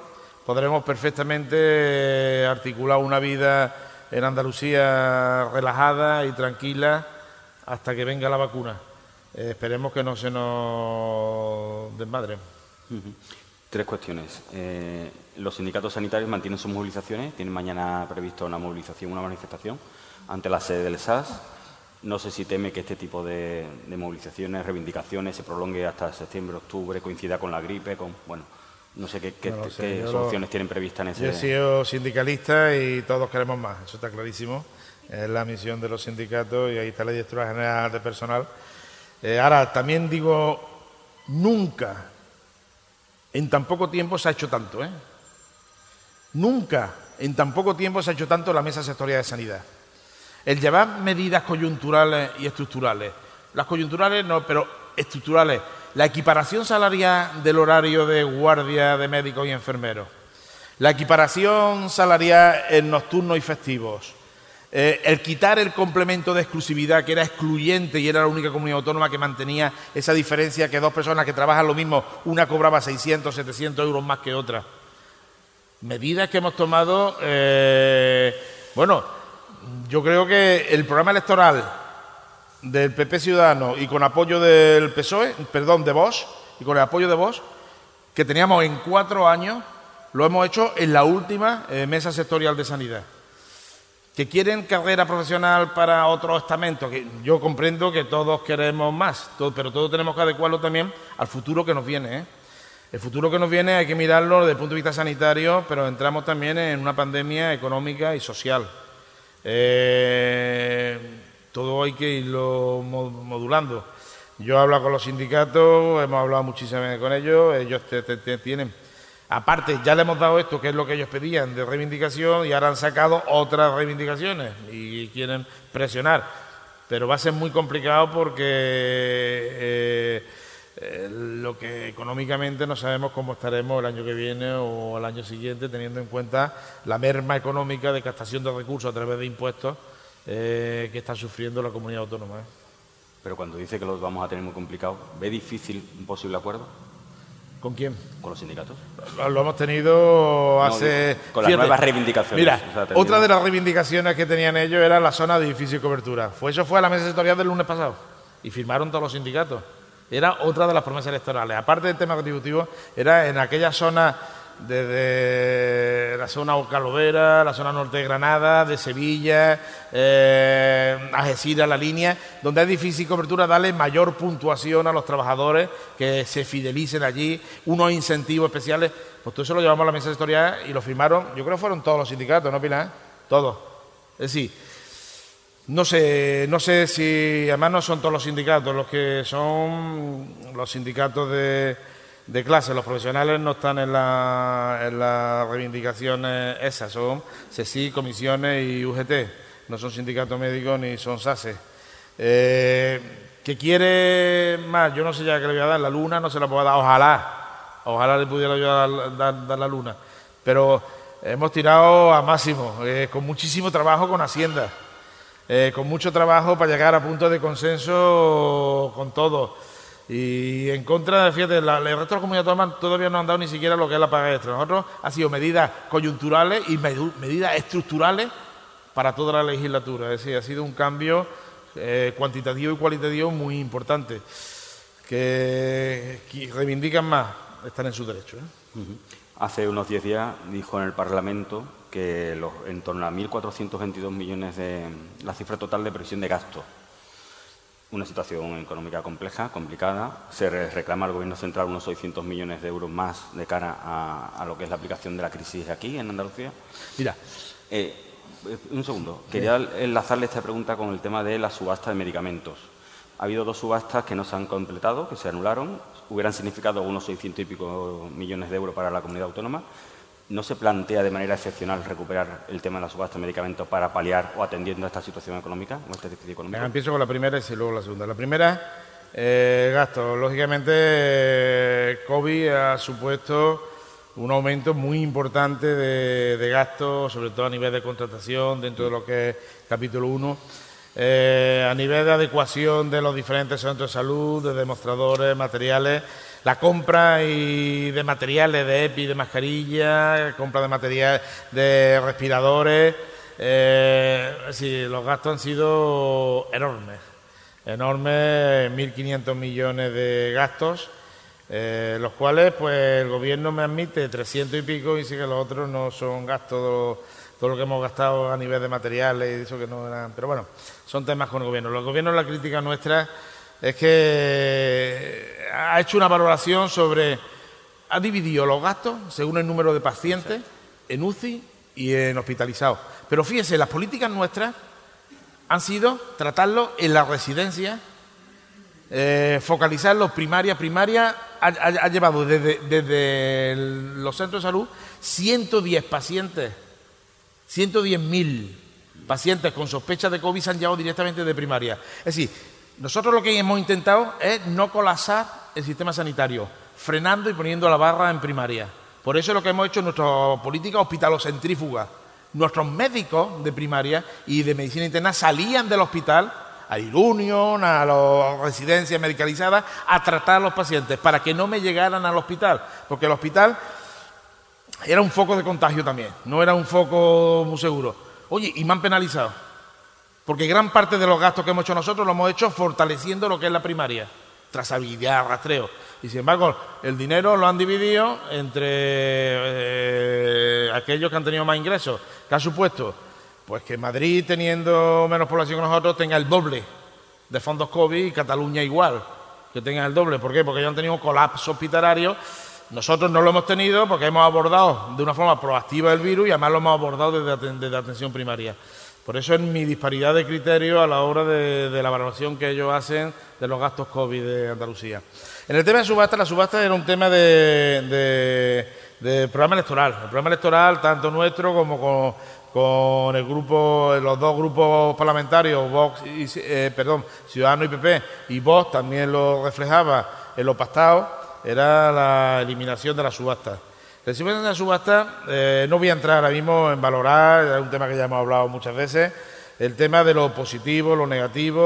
podremos perfectamente articular una vida en Andalucía relajada y tranquila hasta que venga la vacuna. Eh, esperemos que no se nos desmadre. Tres cuestiones. Eh, los sindicatos sanitarios mantienen sus movilizaciones. Tienen mañana previsto una movilización, una manifestación ante la sede del SAS. No sé si teme que este tipo de, de movilizaciones, reivindicaciones, se prolongue hasta septiembre, octubre, coincida con la gripe, con bueno, no sé qué, soluciones tienen previstas en ese... Yo he sido sindicalista y todos queremos más, eso está clarísimo. Es la misión de los sindicatos y ahí está la directora general de personal. Eh, ahora, también digo, nunca, en tan poco tiempo se ha hecho tanto, ¿eh? Nunca, en tan poco tiempo se ha hecho tanto la mesa sectorial de sanidad. El llevar medidas coyunturales y estructurales. Las coyunturales no, pero estructurales la equiparación salarial del horario de guardia de médicos y enfermeros, la equiparación salarial en nocturnos y festivos, eh, el quitar el complemento de exclusividad que era excluyente y era la única comunidad autónoma que mantenía esa diferencia que dos personas que trabajan lo mismo, una cobraba 600, 700 euros más que otra. Medidas que hemos tomado, eh, bueno, yo creo que el programa electoral del PP Ciudadano y con apoyo del PSOE, perdón, de Vox, y con el apoyo de Vox, que teníamos en cuatro años, lo hemos hecho en la última eh, mesa sectorial de sanidad. Que quieren carrera profesional para otro estamento, que yo comprendo que todos queremos más, pero todos tenemos que adecuarlo también al futuro que nos viene. ¿eh? El futuro que nos viene hay que mirarlo desde el punto de vista sanitario, pero entramos también en una pandemia económica y social. Eh, todo hay que irlo modulando. Yo he hablado con los sindicatos, hemos hablado muchísimo con ellos, ellos tienen. Aparte, ya le hemos dado esto, que es lo que ellos pedían de reivindicación, y ahora han sacado otras reivindicaciones y quieren presionar. Pero va a ser muy complicado porque eh, eh, lo que económicamente no sabemos cómo estaremos el año que viene o el año siguiente, teniendo en cuenta la merma económica de captación de recursos a través de impuestos eh, que está sufriendo la comunidad autónoma. ¿eh? Pero cuando dice que los vamos a tener muy complicado, ¿ve difícil un posible acuerdo? ¿Con quién? Con los sindicatos. Lo hemos tenido hace. con las nuevas reivindicaciones. Mira, otra de las reivindicaciones que tenían ellos era la zona de edificio y cobertura. Fue, eso fue a la mesa sectorial del lunes pasado. Y firmaron todos los sindicatos. Era otra de las promesas electorales. Aparte del tema contributivo, era en aquella zona desde la zona Calovera, la zona norte de Granada, de Sevilla, eh, la línea, donde es difícil cobertura darle mayor puntuación a los trabajadores, que se fidelicen allí, unos incentivos especiales. Pues todo eso lo llevamos a la mesa de historia y lo firmaron, yo creo que fueron todos los sindicatos, ¿no, Pilar? Todos. Es decir, no sé, no sé si, además no son todos los sindicatos, los que son los sindicatos de de clase. Los profesionales no están en, la, en las reivindicaciones esas, son CSI, comisiones y UGT, no son sindicatos médicos ni son SASE. Eh, ¿Que quiere más? Yo no sé ya qué le voy a dar. La luna no se la puedo dar, ojalá. Ojalá le pudiera ayudar a dar, la luna. Pero hemos tirado a máximo, eh, con muchísimo trabajo con Hacienda, eh, con mucho trabajo para llegar a punto de consenso con todos. Y en contra, fíjate, la, el resto de las comunidades todavía no han dado ni siquiera lo que es la paga extra. Nosotros ha sido medidas coyunturales y medidas estructurales para toda la legislatura. Es decir, ha sido un cambio eh, cuantitativo y cualitativo muy importante. Que, reivindican más, están en su derecho. ¿eh? Hace unos 10 días dijo en el Parlamento que los, en torno a 1.422 millones de la cifra total de previsión de gasto una situación económica compleja, complicada. Se reclama al Gobierno central unos 600 millones de euros más de cara a, lo que es la aplicación de la crisis aquí en Andalucía. Mira. Eh, un segundo. Quería enlazarle esta pregunta con el tema de la subasta de medicamentos. Ha habido dos subastas que no se han completado, que se anularon. Hubieran significado unos 600 y pico millones de euros para la comunidad autónoma. ¿No se plantea de manera excepcional recuperar el tema de la subasta de medicamentos para paliar o atendiendo a esta situación económica, empiezo con la primera y luego la segunda. La primera, eh, gasto. Lógicamente, COVID ha supuesto un aumento muy importante de, de gastos, sobre todo a nivel de contratación, dentro de lo que es capítulo 1. Eh, a nivel de adecuación de los diferentes centros de salud, de demostradores, materiales, la compra y de materiales de EPI, de mascarilla, compra de material de respiradores. Eh, sí, los gastos han sido enormes, enormes, 1.500 millones de gastos, eh, los cuales pues el gobierno me admite 300 y pico y dice que los otros no son gastos, todo lo que hemos gastado a nivel de materiales y eso que no eran, pero bueno, son temas con el gobierno. Los gobiernos, la crítica nuestra es que ha hecho una valoración sobre, ha dividido los gastos según el número de pacientes en UCI y en hospitalizados. Pero fíjese, las políticas nuestras han sido tratarlo en la residencia, eh, focalizarlo primaria, primaria, ha, llevado desde, desde los centros de salud 110 pacientes, 110.000 pacientes con sospecha de COVID se han llevado directamente de primaria. Es decir, nosotros lo que hemos intentado es no colapsar el sistema sanitario, frenando y poniendo la barra en primaria. Por eso es lo que hemos hecho en nuestra política hospitalocentrífuga. Nuestros médicos de primaria y de medicina interna salían del hospital a Irunion, a las residencias medicalizadas, a tratar a los pacientes para que no me llegaran al hospital, porque el hospital era un foco de contagio también, no era un foco muy seguro. Oye, y me han penalizado. Porque gran parte de los gastos que hemos hecho nosotros lo hemos hecho fortaleciendo lo que es la primaria, trazabilidad, rastreo. Y sin embargo, el dinero lo han dividido entre eh, aquellos que han tenido más ingresos. ¿Qué ha supuesto? Pues que Madrid, teniendo menos población que nosotros, tenga el doble de fondos COVID y Cataluña igual, que tenga el doble. ¿Por qué? Porque ellos han tenido un colapso hospitalario. Nosotros no lo hemos tenido porque hemos abordado de una forma proactiva el virus y además lo hemos abordado desde, desde atención primaria. Por eso es mi disparidad de criterio a la hora de, la valoración que ellos hacen de los gastos COVID de Andalucía. En el tema de subasta, la subasta era un tema de, programa electoral. El programa electoral, tanto nuestro como con, el grupo, los dos grupos parlamentarios, Vox y, eh, perdón, Ciudadanos y PP, y Vox también lo reflejaba en lo pactado, era la eliminación de la subasta. De la subasta, eh, no voy a entrar ahora mismo en valorar, es un tema que ya hemos hablado muchas veces, el tema de lo positivo, lo negativo,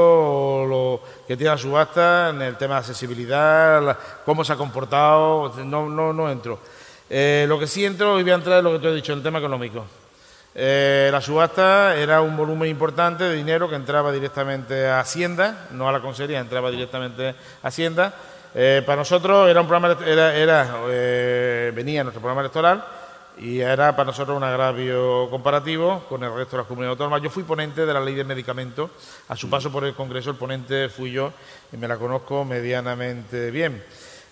o lo que tiene la subasta, en el tema de accesibilidad, cómo se ha comportado, no, no, no entro. Eh, lo que sí entro y voy a entrar en lo que te he dicho, en el tema económico. Eh, la subasta era un volumen importante de dinero que entraba directamente a Hacienda, no a la Consejería, entraba directamente a Hacienda eh, para nosotros era un programa, era, eh, venía nuestro programa electoral y era para nosotros un agravio comparativo con el resto de las comunidades autónomas. Yo fui ponente de la ley de medicamentos, a su paso por el Congreso el ponente fui yo y me la conozco medianamente bien.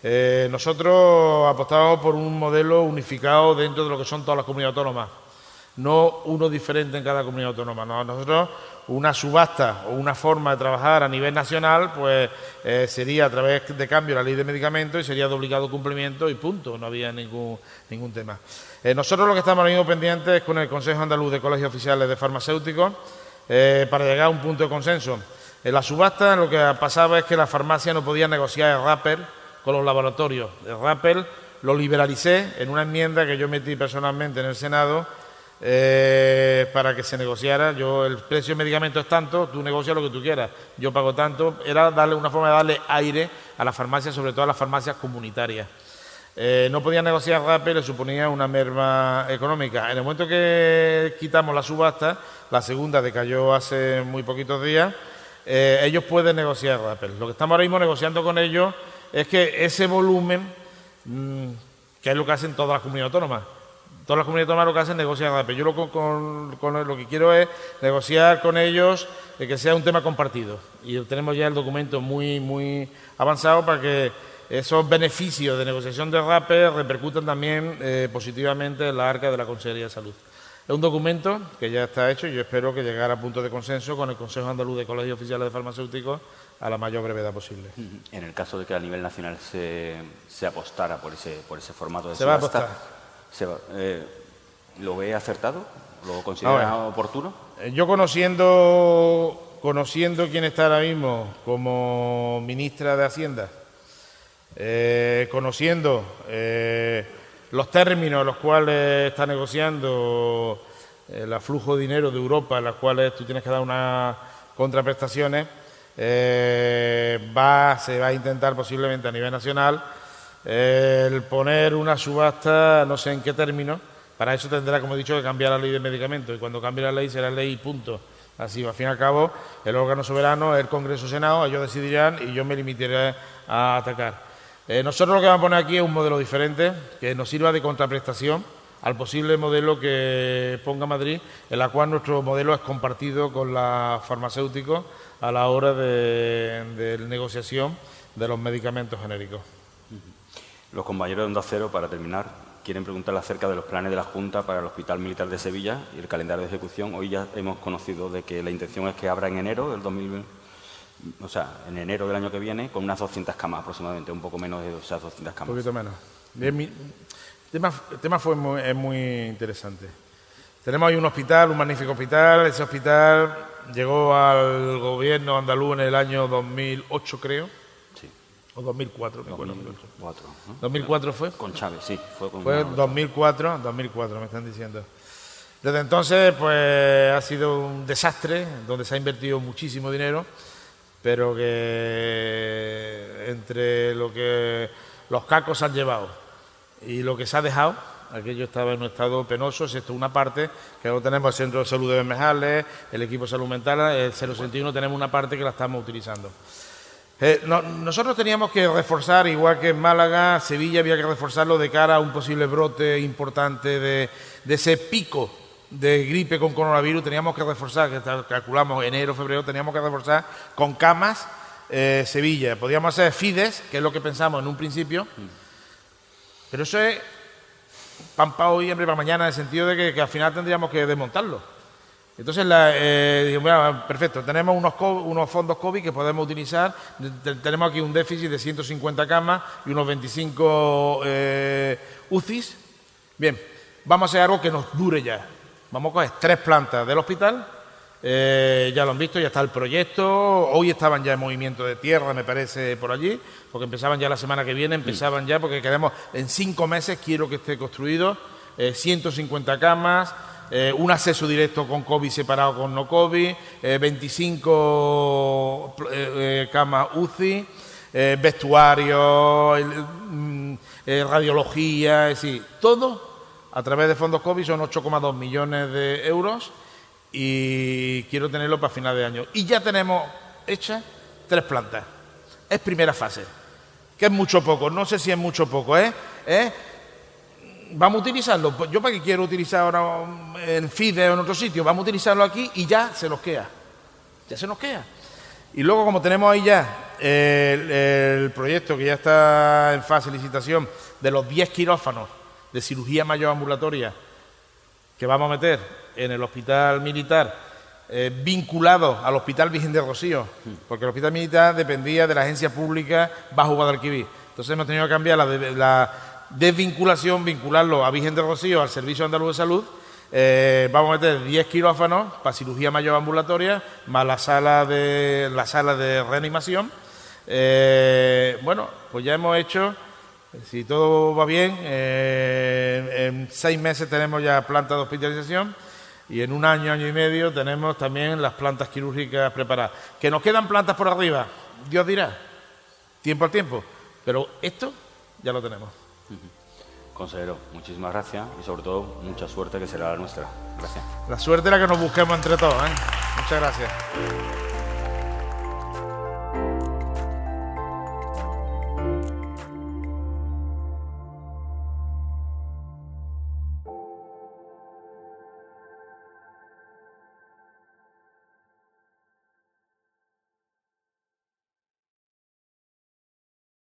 Eh, nosotros apostamos por un modelo unificado dentro de lo que son todas las comunidades autónomas, no uno diferente en cada comunidad autónoma. nosotros una subasta o una forma de trabajar a nivel nacional, pues eh, sería a través de cambio la ley de medicamentos y sería de obligado cumplimiento y punto, no había ningún, ningún tema. Eh, nosotros lo que estamos ahora mismo pendientes es con el Consejo Andaluz de Colegios Oficiales de Farmacéuticos eh, para llegar a un punto de consenso. En la subasta lo que pasaba es que la farmacia no podía negociar el rapper con los laboratorios. El rapper lo liberalicé en una enmienda que yo metí personalmente en el Senado eh, para que se negociara. Yo, el precio del medicamento es tanto, tú negocias lo que tú quieras, yo pago tanto. Era darle una forma de darle aire a las farmacias, sobre todo a las farmacias comunitarias. Eh, no podían negociar rápido, le suponía una merma económica. En el momento que quitamos la subasta, la segunda decayó hace muy poquitos días, eh, ellos pueden negociar rápido. Lo que estamos ahora mismo negociando con ellos es que ese volumen, mm, que es lo que hacen todas las comunidades autónomas, todas las comunidades autónomas lo que hacen negocian pero yo lo, con, lo que quiero es negociar con ellos de que sea un tema compartido y tenemos ya el documento muy muy avanzado para que esos beneficios de negociación de RAPE repercutan también eh, positivamente en la arca de la Consejería de Salud. Es un documento que ya está hecho y yo espero que llegue a punto de consenso con el Consejo Andaluz de Colegios Oficiales de Farmacéuticos a la mayor brevedad posible. En el caso de que a nivel nacional se, se apostara por ese, por ese formato de se va a apostar. Eh, ¿Lo ve acertado? ¿Lo considera oportuno? Eh, yo conociendo, conociendo quién está ahora mismo como ministra de Hacienda, eh, conociendo los términos en los cuales está negociando el aflujo de dinero de Europa, en los cuales tú tienes que dar unas contraprestaciones, va, se va a intentar posiblemente a nivel nacional el poner una subasta, no sé en qué término, para eso tendrá, como he dicho, que cambiar la ley de medicamentos y cuando cambie la ley será ley punto. Así, al fin y al cabo, el órgano soberano, el Congreso Senado, ellos decidirán y yo me limitaré a atacar. Eh, nosotros lo que vamos a poner aquí es un modelo diferente, que nos sirva de contraprestación al posible modelo que ponga Madrid, en la cual nuestro modelo es compartido con la farmacéuticos a la hora de, de negociación de los medicamentos genéricos. Los compañeros de Onda Cero, para terminar, quieren preguntarle acerca de los planes de la Junta para el Hospital Militar de Sevilla y el calendario de ejecución. Hoy ya hemos conocido de que la intención es que abra en enero del 2020, o sea, en enero del año que viene, con unas 200 camas aproximadamente, un poco menos de esas 200 camas. Un poquito menos. el, tema, fue muy, es muy interesante. Tenemos ahí un hospital, un magnífico hospital. Ese hospital llegó al gobierno andaluz en el año 2008, creo o 2004, me acuerdo. 2004, 2004 fue. Con Chávez, sí. Fue, con fue 2004, 2004 me están diciendo. Desde entonces, pues ha sido un desastre, donde se ha invertido muchísimo dinero, pero que entre lo que los cacos han llevado y lo que se ha dejado, aquello estaba en un estado penoso, es esto una parte, que luego tenemos el Centro de Salud de Bermejales, el equipo de salud mental, el 061, tenemos una parte que la estamos utilizando. Eh, nosotros teníamos que reforzar, igual que en Málaga, Sevilla había que reforzarlo de cara a un posible brote importante de, ese pico de gripe con coronavirus, teníamos que reforzar, que calculamos enero, febrero, teníamos que reforzar con camas eh, Sevilla. Podíamos hacer FIDES, que es lo que pensamos en un principio, pero eso es pan para hoy, hambre para mañana, en el sentido de que al final tendríamos que desmontarlo. Entonces, la, eh, perfecto, tenemos unos, unos, fondos COVID que podemos utilizar. tenemos aquí un déficit de 150 camas y unos 25 eh, UCIs. Bien, vamos a hacer algo que nos dure ya. Vamos a coger tres plantas del hospital. Eh, ya lo han visto, ya está el proyecto. Hoy estaban ya en movimiento de tierra, me parece, por allí, porque empezaban ya la semana que viene, empezaban ya, porque queremos en cinco meses, quiero que esté construido, 150 camas, eh, un acceso directo con COVID separado con no COVID, 25 eh, eh, camas UCI, vestuario, mm, radiología, es decir, todo a través de fondos COVID son 8,2 millones de euros y quiero tenerlo para final de año. Y ya tenemos hechas tres plantas. Es primera fase, que es mucho poco, no sé si es mucho poco. ¿Eh? Vamos a utilizarlo. Pues yo para qué quiero utilizar ahora el FIDE o en otro sitio, vamos a utilizarlo aquí y ya se nos queda. Ya se nos queda. Y luego, como tenemos ahí ya el, proyecto que ya está en fase de licitación de los 10 quirófanos de cirugía mayor ambulatoria que vamos a meter en el hospital militar, eh, vinculado al Hospital Virgen de Rocío, porque el hospital militar dependía de la agencia pública bajo Guadalquivir. Entonces hemos tenido que cambiar la desvinculación, vincularlo a Virgen de Rocío, al Servicio Andaluz de Salud. Eh, vamos a meter 10 quirófanos para cirugía mayor ambulatoria, más la sala de, la sala de reanimación. Eh, bueno, pues ya hemos hecho, si todo va bien, eh, en seis meses tenemos ya planta de hospitalización y en un año, año y medio tenemos también las plantas quirúrgicas preparadas. ¿Que nos quedan plantas por arriba? Dios dirá, tiempo al tiempo, pero esto ya lo tenemos. Consejero, muchísimas gracias y sobre todo mucha suerte que será la nuestra. Gracias. La suerte es la que nos busquemos entre todos. ¿eh? Muchas gracias.